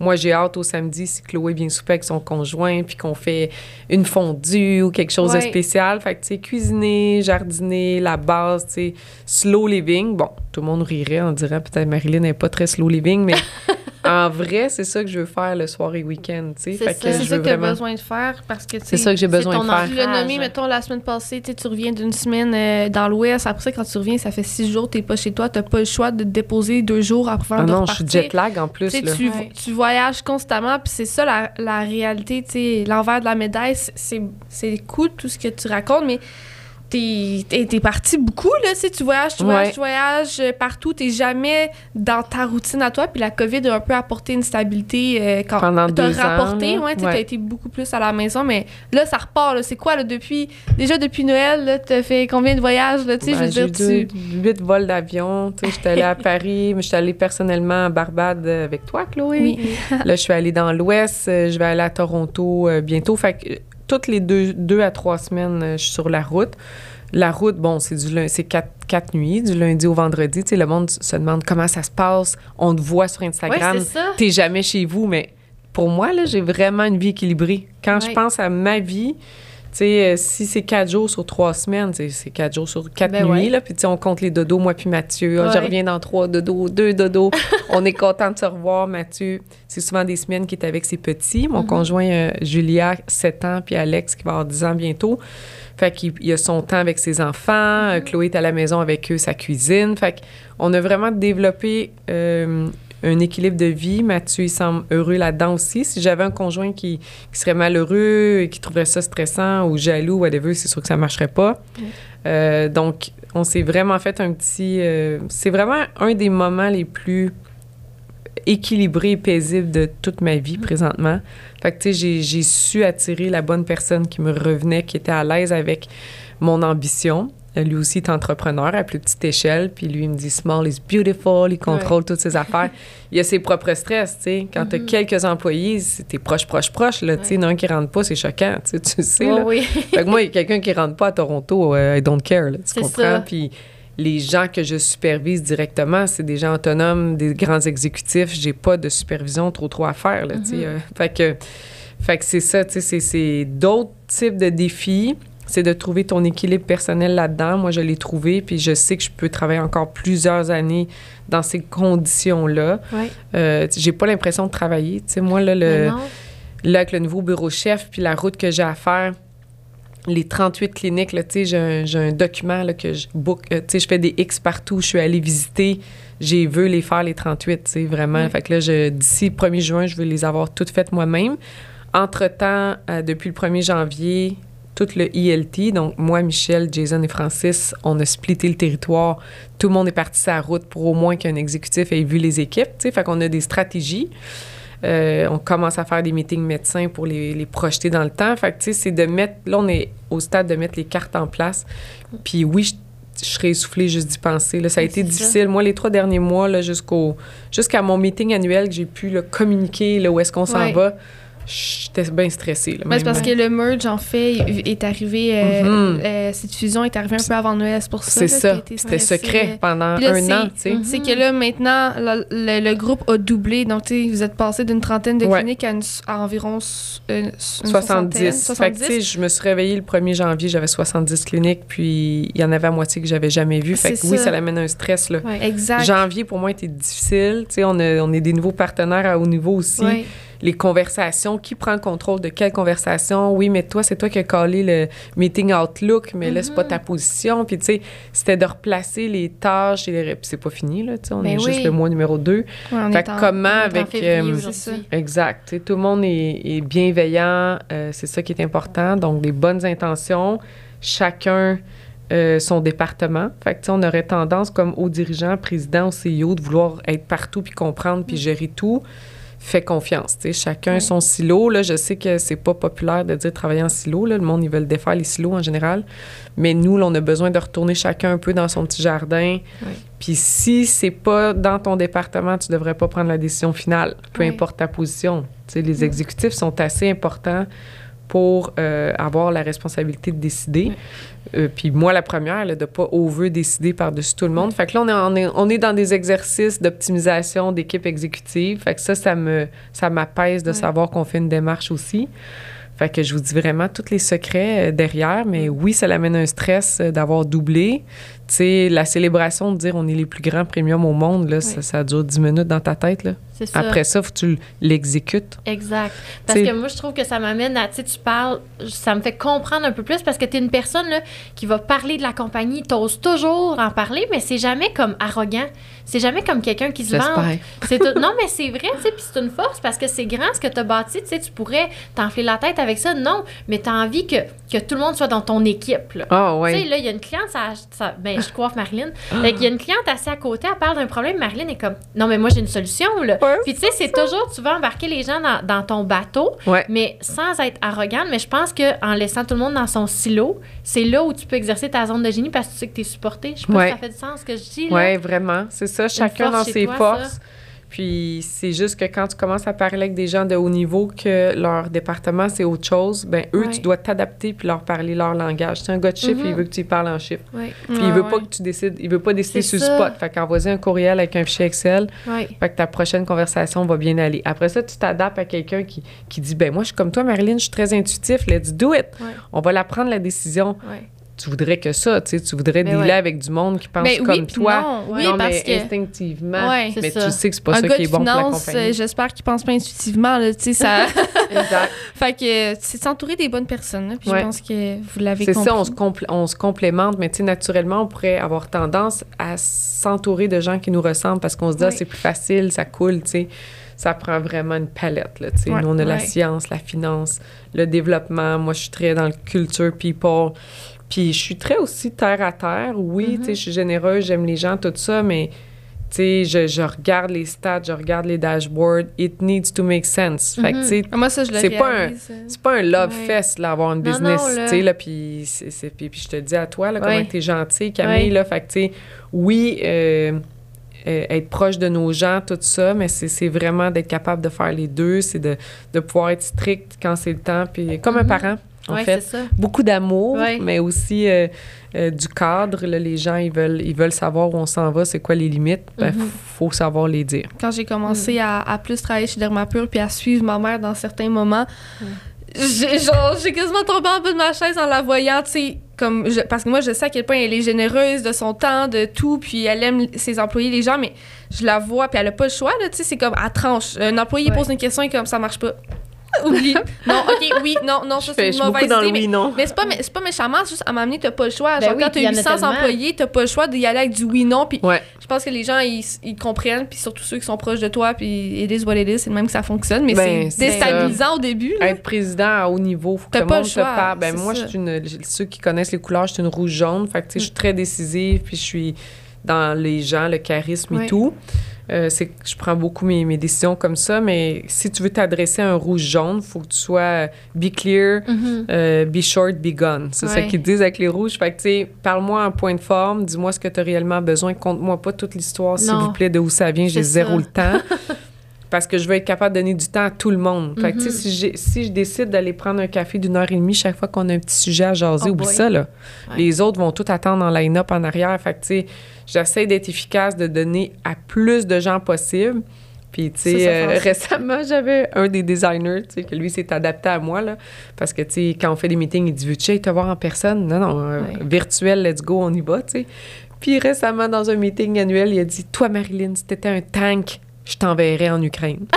Moi, j'ai hâte au samedi si Chloé vient souper avec son conjoint, puis qu'on fait une fondue ou quelque chose de spécial. Fait que, tu sais, cuisiner, jardiner, la base, tu sais, slow living. Bon, tout le monde rirait, on dirait peut-être Marilyn n'est pas très slow living, mais en vrai, c'est ça que je veux faire le soir et week-end, tu sais. C'est ça. que ça que tu as vraiment... besoin de faire parce que tu C'est ça que j'ai besoin ton de faire. Tu l'as Enrage. nommé, mettons, la semaine passée, tu tu reviens d'une semaine euh, dans l'Ouest. Après ça, quand tu reviens, ça fait six jours, t'es pas chez toi. T'as pas le choix de te déposer deux jours avant Ah de non, je suis jet lag en plus, Tu sais, là. tu, Ouais. tu voyages constamment, puis c'est ça la, la réalité, tu l'envers de la médaille, c'est cool tout ce que tu racontes, mais t'es t'es parti beaucoup, là, tu sais, tu voyages, tu voyages, Ouais. tu voyages euh, partout, t'es jamais dans ta routine à toi, puis la COVID a un peu apporté une stabilité euh, quand Pendant t'as deux ans, rapporté, là. ouais, tu Ouais. t'as été beaucoup plus à la maison, mais là, ça repart, là, c'est quoi, là, depuis, déjà depuis Noël, là, t'as fait combien de voyages, là, tu sais, je Ben, veux j'ai dire, tu... huit vols d'avion. Tu sais, j'étais allée à Paris, mais j'étais allée personnellement à Barbade avec toi, Chloé. Oui. Là, je suis allée dans l'Ouest. euh, Je vais aller à Toronto euh, bientôt. Fait que euh, toutes les deux, deux à trois semaines, euh, je suis sur la route. La route, bon, c'est du c'est quatre, quatre nuits, du lundi au vendredi. Tu sais, le monde se demande comment ça se passe. On te voit sur Ouais, Instagram. ça. T'es jamais chez vous, mais pour moi, là, j'ai vraiment une vie équilibrée. Quand je Ouais. pense à ma vie, sais, euh, si c'est quatre jours sur trois semaines, c'est quatre jours sur quatre Ben nuits, ouais. là, puis on compte les dodos, moi puis Mathieu. Ah, Je reviens dans trois dodos, deux dodos. on est content de se revoir, Mathieu. C'est souvent des semaines qu'il est avec ses petits. Mon Mhm. conjoint, euh, Julia, 7 ans, puis Alex, qui va avoir 10 ans bientôt. Fait qu'il il a son temps avec ses enfants. Mhm. Euh, Chloé est à la maison avec eux, sa cuisine. Fait qu'on a vraiment développé euh, un équilibre de vie. Mathieu, il semble heureux là-dedans aussi. Si j'avais un conjoint qui, qui serait malheureux, et qui trouverait ça stressant ou jaloux, whatever, c'est sûr que ça marcherait pas. Euh, donc, on s'est vraiment fait un petit... euh, c'est vraiment un des moments les plus équilibrés et paisibles de toute ma vie présentement. Fait que, tu sais, j'ai su attirer la bonne personne qui me revenait, qui était à l'aise avec mon ambition. Euh, Lui aussi est entrepreneur à plus petite échelle, puis lui, il me dit « small is beautiful », il contrôle toutes ses affaires. Il a ses propres stress, tu sais. Quand tu as quelques employés, c'est- t'es proche, proche, proche, là, tu sais. Il y en a un qui rentre pas, c'est choquant, tu sais, tu sais, Ouais, là. oui. Fait que moi, il y a quelqu'un qui rentre pas à Toronto, euh, I don't care, là, tu comprends? ça. Puis les gens que je supervise directement, c'est des gens autonomes, des grands exécutifs. J'ai pas de supervision trop trop à faire, là, tu sais. euh. fait que, fait que c'est ça, tu sais, c'est d'autres types de défis. C'est de trouver ton équilibre personnel là-dedans. Moi, je l'ai trouvé, puis je sais que je peux travailler encore plusieurs années dans ces conditions-là. Ouais. Euh, j'ai pas l'impression de travailler. Tu sais, moi, là, le, là, avec le nouveau bureau chef, puis la route que j'ai à faire, les 38 cliniques, là, tu sais, j'ai un, j'ai un document là, que je book, euh, tu sais, je fais des X partout, je suis allée visiter, j'ai veux les faire les 38, tu sais, vraiment. Fait que là, je- d'ici le 1er juin, je veux les avoir toutes faites moi-même. Entre-temps, euh, depuis le 1er janvier, tout le ILT, donc moi, Michel, Jason et Francis, on a splitté le territoire. Tout le monde est parti la route pour au moins qu'un exécutif ait vu les équipes, tu sais, fait qu'on a des stratégies. Euh, on commence à faire des meetings médecins pour les, les projeter dans le temps. Fait que, tu sais, c'est de mettre... Là, on est au stade de mettre les cartes en place. Puis oui, je, je serais essoufflée juste d'y penser. Là, ça a été ça. difficile. Moi, les trois derniers mois, jusqu'au, jusqu'à mon meeting annuel que j'ai pu là, communiquer là, où est-ce qu'on s'en va, j'étais bien stressée. là, Mais c'est parce que le merge, en fait, est arrivé. euh, Mhm. euh, cette fusion est arrivée un peu avant Noël, c'est pour ça. C'est ça. C'était secret pendant Puis là, un an. C'est que là, maintenant, le, le- le groupe a doublé. Donc, vous êtes passé d'une trentaine de Ouais. cliniques à, une- à environ euh, une 70. soixantaine, Fait que, tu sais, je me suis réveillée le 1er janvier, j'avais 70 cliniques, puis il y en avait à moitié que j'avais jamais vu. Fait que C'est oui, ça. ça l'amène un stress, là. Ouais. Exact. Janvier, pour moi, était difficile. Tu sais, on, a- on est des nouveaux partenaires à haut niveau aussi. Ouais. Les conversations, qui prend le contrôle de quelle conversation? Oui, mais toi, c'est toi qui as collé le meeting Outlook, mais là, c'est pas Mm-hmm. ta position. Puis, tu sais, c'était de replacer les tâches et les... Puis c'est pas fini, là, tu sais, on Ben est juste oui. le mois numéro 2. Ouais, on Fait que en- comment avec... euh, ça. Exact. Tu sais, tout le monde est, est bienveillant. euh, c'est ça qui est important. Donc, des bonnes intentions. Chacun euh, son département. Fait que, tu sais, on aurait tendance, comme aux dirigeants, président, au CEO, de vouloir être partout puis comprendre puis gérer tout. Fais confiance. Chacun son silo. Là, je sais que c'est pas populaire de dire travailler en silo. Là. Le monde, ils veulent défaire les silos en général. Mais nous, là, on a besoin de retourner chacun un peu dans son petit jardin. Puis si c'est pas dans ton département, tu devrais pas prendre la décision finale, peu importe ta position. Tu sais, les exécutifs sont assez importants pour euh, avoir la responsabilité de décider. Euh, puis moi, la première, là, de pas over décider par-dessus tout le monde. Fait que là, on est, on est, on est dans des exercices d'optimisation d'équipe exécutive. Fait que ça, ça me ça m'apaise de Ouais. savoir qu'on fait une démarche aussi. Fait que je vous dis vraiment tous les secrets euh, derrière, mais oui, ça l'amène un stress d'avoir doublé. Sais, la célébration de dire on est les plus grands premiums au monde, là, ça, ça dure 10 minutes dans ta tête, là. Ça. Après ça, faut que tu l'exécutes. Exact. Parce T'sais- que moi, je trouve que ça m'amène à, tu sais, tu parles, ça me fait comprendre un peu plus parce que tu es une personne là, qui va parler de la compagnie, t'oses toujours en parler, mais c'est jamais comme arrogant. C'est jamais comme quelqu'un qui se vante. C'est tout- Non, mais c'est vrai, tu sais, puis c'est une force parce que c'est grand ce que tu as bâti. Tu sais, tu pourrais t'enfler la tête avec ça. Non, mais tu as envie que, que tout le monde soit dans ton équipe. Ah Tu sais, là, il y a une cliente, ça, ça- ben, je coiffe Marilyn. Fait qu'il y a une cliente assise à côté, elle parle d'un problème. Marilyn est comme, non, mais moi, j'ai une solution, là. Ouais, Puis, tu sais, c'est toujours, tu vas embarquer les gens dans, dans ton bateau, Ouais. mais sans être arrogante. Mais je pense qu'en laissant tout le monde dans son silo, c'est là où tu peux exercer ta zone de génie parce que tu sais que tu es supporté. Je Ouais. si ça fait du sens ce que je dis. Ouais, vraiment. C'est ça, chacun force dans ses toi, forces. Puis c'est juste que quand tu commences à parler avec des gens de haut niveau que leur département c'est autre chose, ben eux Ouais. tu dois t'adapter puis leur parler leur langage. C'est un gars de chiffres, Mhm. il veut que tu parles en chiffres. Ouais. Puis il veut pas que tu décides, il veut pas décider sur le spot. Fait qu'envoyer un courriel avec un fichier Excel, fait que ta prochaine conversation va bien aller. Après ça, tu t'adaptes à quelqu'un qui, qui dit ben moi je suis comme toi Marilyn, je suis très intuitif, let's do it. On va la prendre la décision. Tu voudrais que ça, tu sais, tu voudrais Ben dealer ouais. avec du monde qui pense Mais oui, comme toi. non. Oui, non, parce mais que instinctivement. Ouais. C'est mais ça. tu sais que c'est pas un ça qui est bon pour la finance, compagnie. euh, j'espère qu'il pense pas intuitivement, là, tu sais, ça... Exact. fait que c'est s'entourer des bonnes personnes, là, puis je pense que vous l'avez C'est compris. ça, on se, complé- on se complémente, mais tu sais, naturellement, on pourrait avoir tendance à s'entourer de gens qui nous ressemblent parce qu'on se dit, ah, c'est plus facile, ça coule, tu sais. Ça prend vraiment une palette, là, tu sais. Ouais. Nous, on a la science, la finance, le développement. Moi, je suis très dans le culture people. Puis je suis très aussi terre à terre. Oui, tu sais, je suis généreuse, j'aime les gens, tout ça, mais tu sais, je, je regarde les stats, je regarde les dashboards. It needs to make sense. Fait que, tu sais, Ah, Moi, ça, je le C'est pas un- c'est pas un love Ouais. fest, là, avoir une Non, business, tu sais, là, puis c'est- je te dis à toi, là, comment Ouais. t'es gentil, Camille, Ouais. là, fait que, tu sais, oui, euh, euh, être proche de nos gens, tout ça, mais c'est c'est vraiment d'être capable de faire les deux, c'est de, de pouvoir être strict quand c'est le temps, puis comme un Mhm. parent, en Ouais, fait. ça. Beaucoup d'amour, Ouais. mais aussi euh, euh, du cadre, là, les gens, ils veulent, ils veulent savoir où on s'en va, c'est quoi les limites, ben, Mhm. faut savoir les dire. quand j'ai commencé Mm. à, à plus travailler chez Dermapur puis à suivre ma mère dans certains moments, Mm. j'ai quasiment tombé en bas de ma chaise en la voyant, tu sais, comme je- parce que moi je sais à quel point elle est généreuse de son temps, de tout, puis elle aime ses employés, les gens, mais je la vois puis elle a pas le choix là, tu sais, c'est comme à tranche. Un employé Ouais. pose une question et comme ça marche pas. Oublie. non, OK, oui, non, non, ça c'est une mauvaise dans le mais- oui, non. mais c'est pas, pas méchamment, c'est juste à m'amener, t'as pas le choix. Ben Genre, oui, quand t'as en a 800 tellement. employés, t'as pas le choix d'y aller avec du oui-non. Puis Ouais. je pense que les gens, ils, ils comprennent, puis surtout ceux qui sont proches de toi, puis it is what it is, c'est le même que ça fonctionne. Mais Ben, c'est déstabilisant au début. là. Être président à haut niveau, faut que T'as le pas monde le te parle. Ben, moi, je suis une, ceux qui connaissent les couleurs, je suis une rouge-jaune. Fait que, tu sais, je suis très décisive, puis je suis dans les gens, le charisme et tout. Euh, c'est que je prends beaucoup mes, mes décisions comme ça, mais si tu veux t'adresser à un rouge-jaune, faut que tu sois euh, be clear, Mhm. euh, be short, be gone. C'est ça Ouais. qu'ils disent avec les rouges. Fait que, tu sais, parle-moi en point de forme, dis-moi ce que tu as réellement besoin, conte-moi pas toute l'histoire, s'il vous plaît, de où ça vient, j'ai zéro ça. le temps. Parce que je veux être capable de donner du temps à tout le monde. Fait que, Mhm. si, je décide d'aller prendre un café d'une heure et demie chaque fois qu'on a un petit sujet à jaser, Oh oublie boy. ça, là. Ouais. Les autres vont tout attendre en line-up en arrière. Fait que, j'essaie d'être efficace, de donner à plus de gens possible. Puis, tu sais, euh, récemment, j'avais un des designers, tu sais, que lui s'est adapté à moi, là. Parce que, tu sais, quand on fait des meetings, il dit Veux-tu te voir en personne? Non, non, euh, Ouais. virtuel, let's go, on y va, tu sais. Puis récemment, dans un meeting annuel, il a dit Toi, Marilyn, si t'étais un tank, je t'enverrais en Ukraine.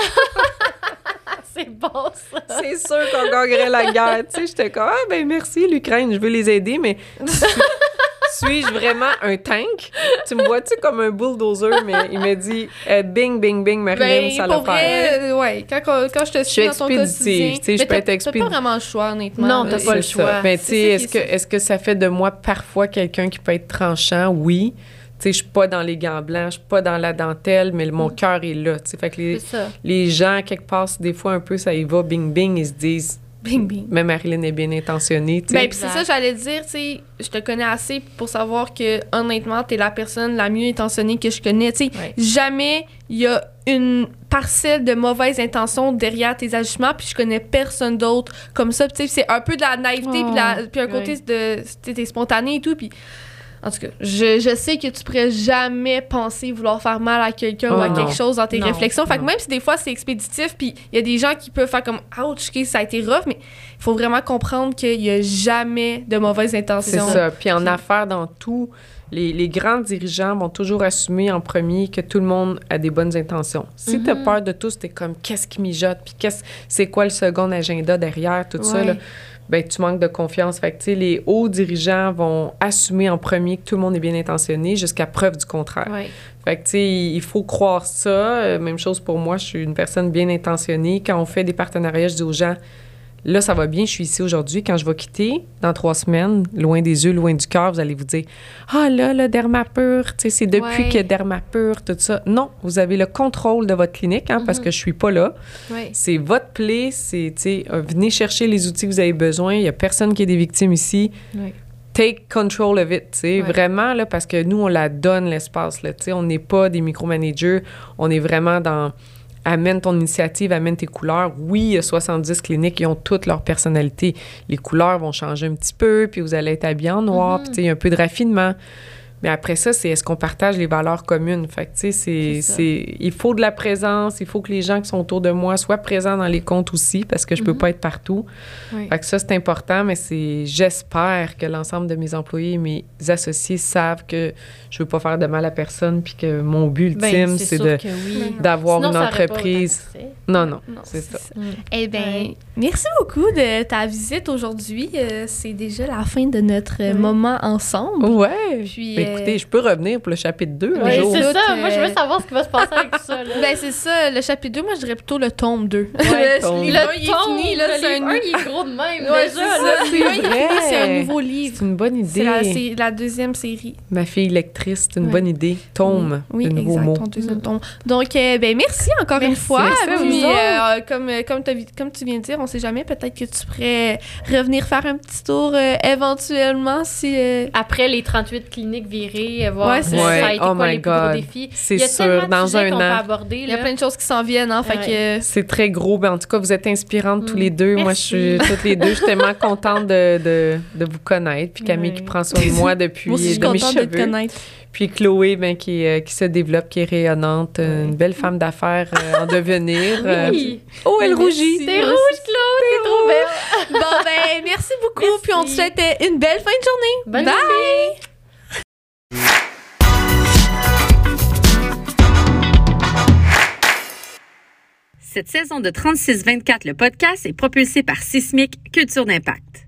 C'est bon, ça. C'est sûr qu'on gagnerait la guerre. Tu sais, j'étais comme, ah ben merci, l'Ukraine, je veux les aider, mais suis-je vraiment un tank? Tu me vois-tu comme un bulldozer? Mais il m'a dit, euh, bing, bing, bing, Marilyn, Ben, ça l'a fait. vrai, euh, ouais, quand, quand, quand je te suis suis dans ton expéditive, quotidien... tu sais, je peux être expédi- T'as pas vraiment le choix, honnêtement. Non, t'as pas le choix. Mais tu sais, que, est- est-ce que ça fait de moi parfois quelqu'un qui peut être tranchant? Oui. Tu sais, je suis pas dans les gants blancs, je suis pas dans la dentelle, mais mon cœur est là. Tu fait que les, les gens, quelque part, des fois un peu, ça y va, bing, bing, ils se disent, Bing, bing. mais Marilyn est bien intentionnée. tu. Ben, c'est ça, j'allais dire, tu sais, je te connais assez pour savoir que, honnêtement, t'es la personne la mieux intentionnée que je connais. Tu Ouais. jamais il y a une parcelle de mauvaise intention derrière tes agissements, puis je connais personne d'autre comme ça. Tu sais, c'est un peu de la naïveté, Oh, puis un côté ouais. de. Tu spontané et tout, puis. En tout cas, je, je sais que tu pourrais jamais penser vouloir faire mal à quelqu'un Oh, ou à non. quelque chose dans tes Non, réflexions. Fait que même si des fois c'est expéditif, puis il y a des gens qui peuvent faire comme ouch, ok, ça a été rough, mais il faut vraiment comprendre qu'il y a jamais de mauvaises C'est intentions. ça. Puis en affaires, dans tout, les, les grands dirigeants vont toujours assumer en premier que tout le monde a des bonnes intentions. Si tu as peur de tout, t'es comme qu'est-ce qui mijote, puis qu'est-ce, c'est quoi le second agenda derrière, tout ça, Ouais. là, ben, tu manques de confiance. Fait que, tu sais, les hauts dirigeants vont assumer en premier que tout le monde est bien intentionné jusqu'à preuve du contraire. Ouais. Fait que, tu sais, il faut croire ça. Euh, même chose pour moi, je suis une personne bien intentionnée. Quand on fait des partenariats, je dis aux gens, là, ça va bien, je suis ici aujourd'hui. Quand je vais quitter, dans trois semaines, loin des yeux, loin du cœur, vous allez vous dire, ah là, le Dermapur, tu sais, c'est depuis Ouais. que Dermapur, tout ça. Non, vous avez le contrôle de votre clinique, hein, parce que je suis pas là. Ouais. C'est votre plaie, c'est, tu sais, euh, venez chercher les outils que vous avez besoin. Il y a personne qui est des victimes ici Ouais. take control of it, tu vraiment, là, parce que nous, on la donne l'espace, là, tu sais, on n'est pas des micromanagers, on est vraiment dans amène ton initiative, amène tes couleurs. Oui, il y a 70 cliniques qui ont toutes leur personnalité. Les couleurs vont changer un petit peu, puis vous allez être habillé en noir, Mhm. puis il y a un peu de raffinement. Mais après ça, c'est est-ce qu'on partage les valeurs communes? Fait que, tu sais, c'est, il faut de la présence, il faut que les gens qui sont autour de moi soient présents dans les comptes aussi, parce que je peux Mhm. pas être partout. Fait que ça, c'est important, mais c'est j'espère que l'ensemble de mes employés et mes associés savent que je veux pas faire de mal à personne, puis que mon but Ben, ultime, c'est de oui. d'avoir une entreprise. Non, non, Non, c'est ça. Mm. Eh bien, Ouais. merci beaucoup de ta visite aujourd'hui. Euh, c'est déjà la fin de notre moment ensemble. Ouais. Puis, Écoutez, je peux revenir pour le chapitre 2 un Ouais, jour. c'est ça. Moi, je veux savoir ce qui va se passer avec ça. Là. Ben, c'est ça, le chapitre 2, moi, je dirais plutôt le tome 2. Ouais, le tome. livre un, il est tome, fini, là, le c'est un il est gros de même. Ouais, déjà, c'est. Le un, nouveau livre. C'est une bonne C'est la, idée. c'est la deuxième série. Ma fille lectrice, c'est une Ouais. bonne idée. Tome, Oui, exact, ton deuxième tome. Donc, euh, ben, merci encore une fois. Puis, euh, comme, euh, comme, tu viens de dire, on sait jamais, peut-être que tu pourrais revenir faire un petit tour éventuellement si... Après les 38 cliniques euh, voir Ouais, ça a été Oh quoi les plus gros défis. C'est Il y a sûr, tellement de dans un qu'on peut an. aborder. Il y a plein de choses qui s'en viennent, hein, fait Ouais. que... C'est très gros. Ben, en tout cas, vous êtes inspirantes tous Mm. les deux. Moi, je suis toutes les deux. Je suis tellement contente de, de, de vous connaître. Puis Camille Ouais. qui prend soin de moi depuis Moi aussi, je suis de mes contente de te cheveux. connaître. Puis Chloé, ben, qui, euh, qui se développe, qui est rayonnante, euh, une belle femme d'affaires euh, en devenir. Euh, Oui. oh, elle Merci. rougit. T'es rouge, Claude, t'es trop belle. Bon, ben, merci beaucoup, Merci. puis on te souhaite euh, une belle fin de journée. Bonne Bye! journée. Cette saison de 36-24, le podcast est propulsé par Sismic Culture d'Impact.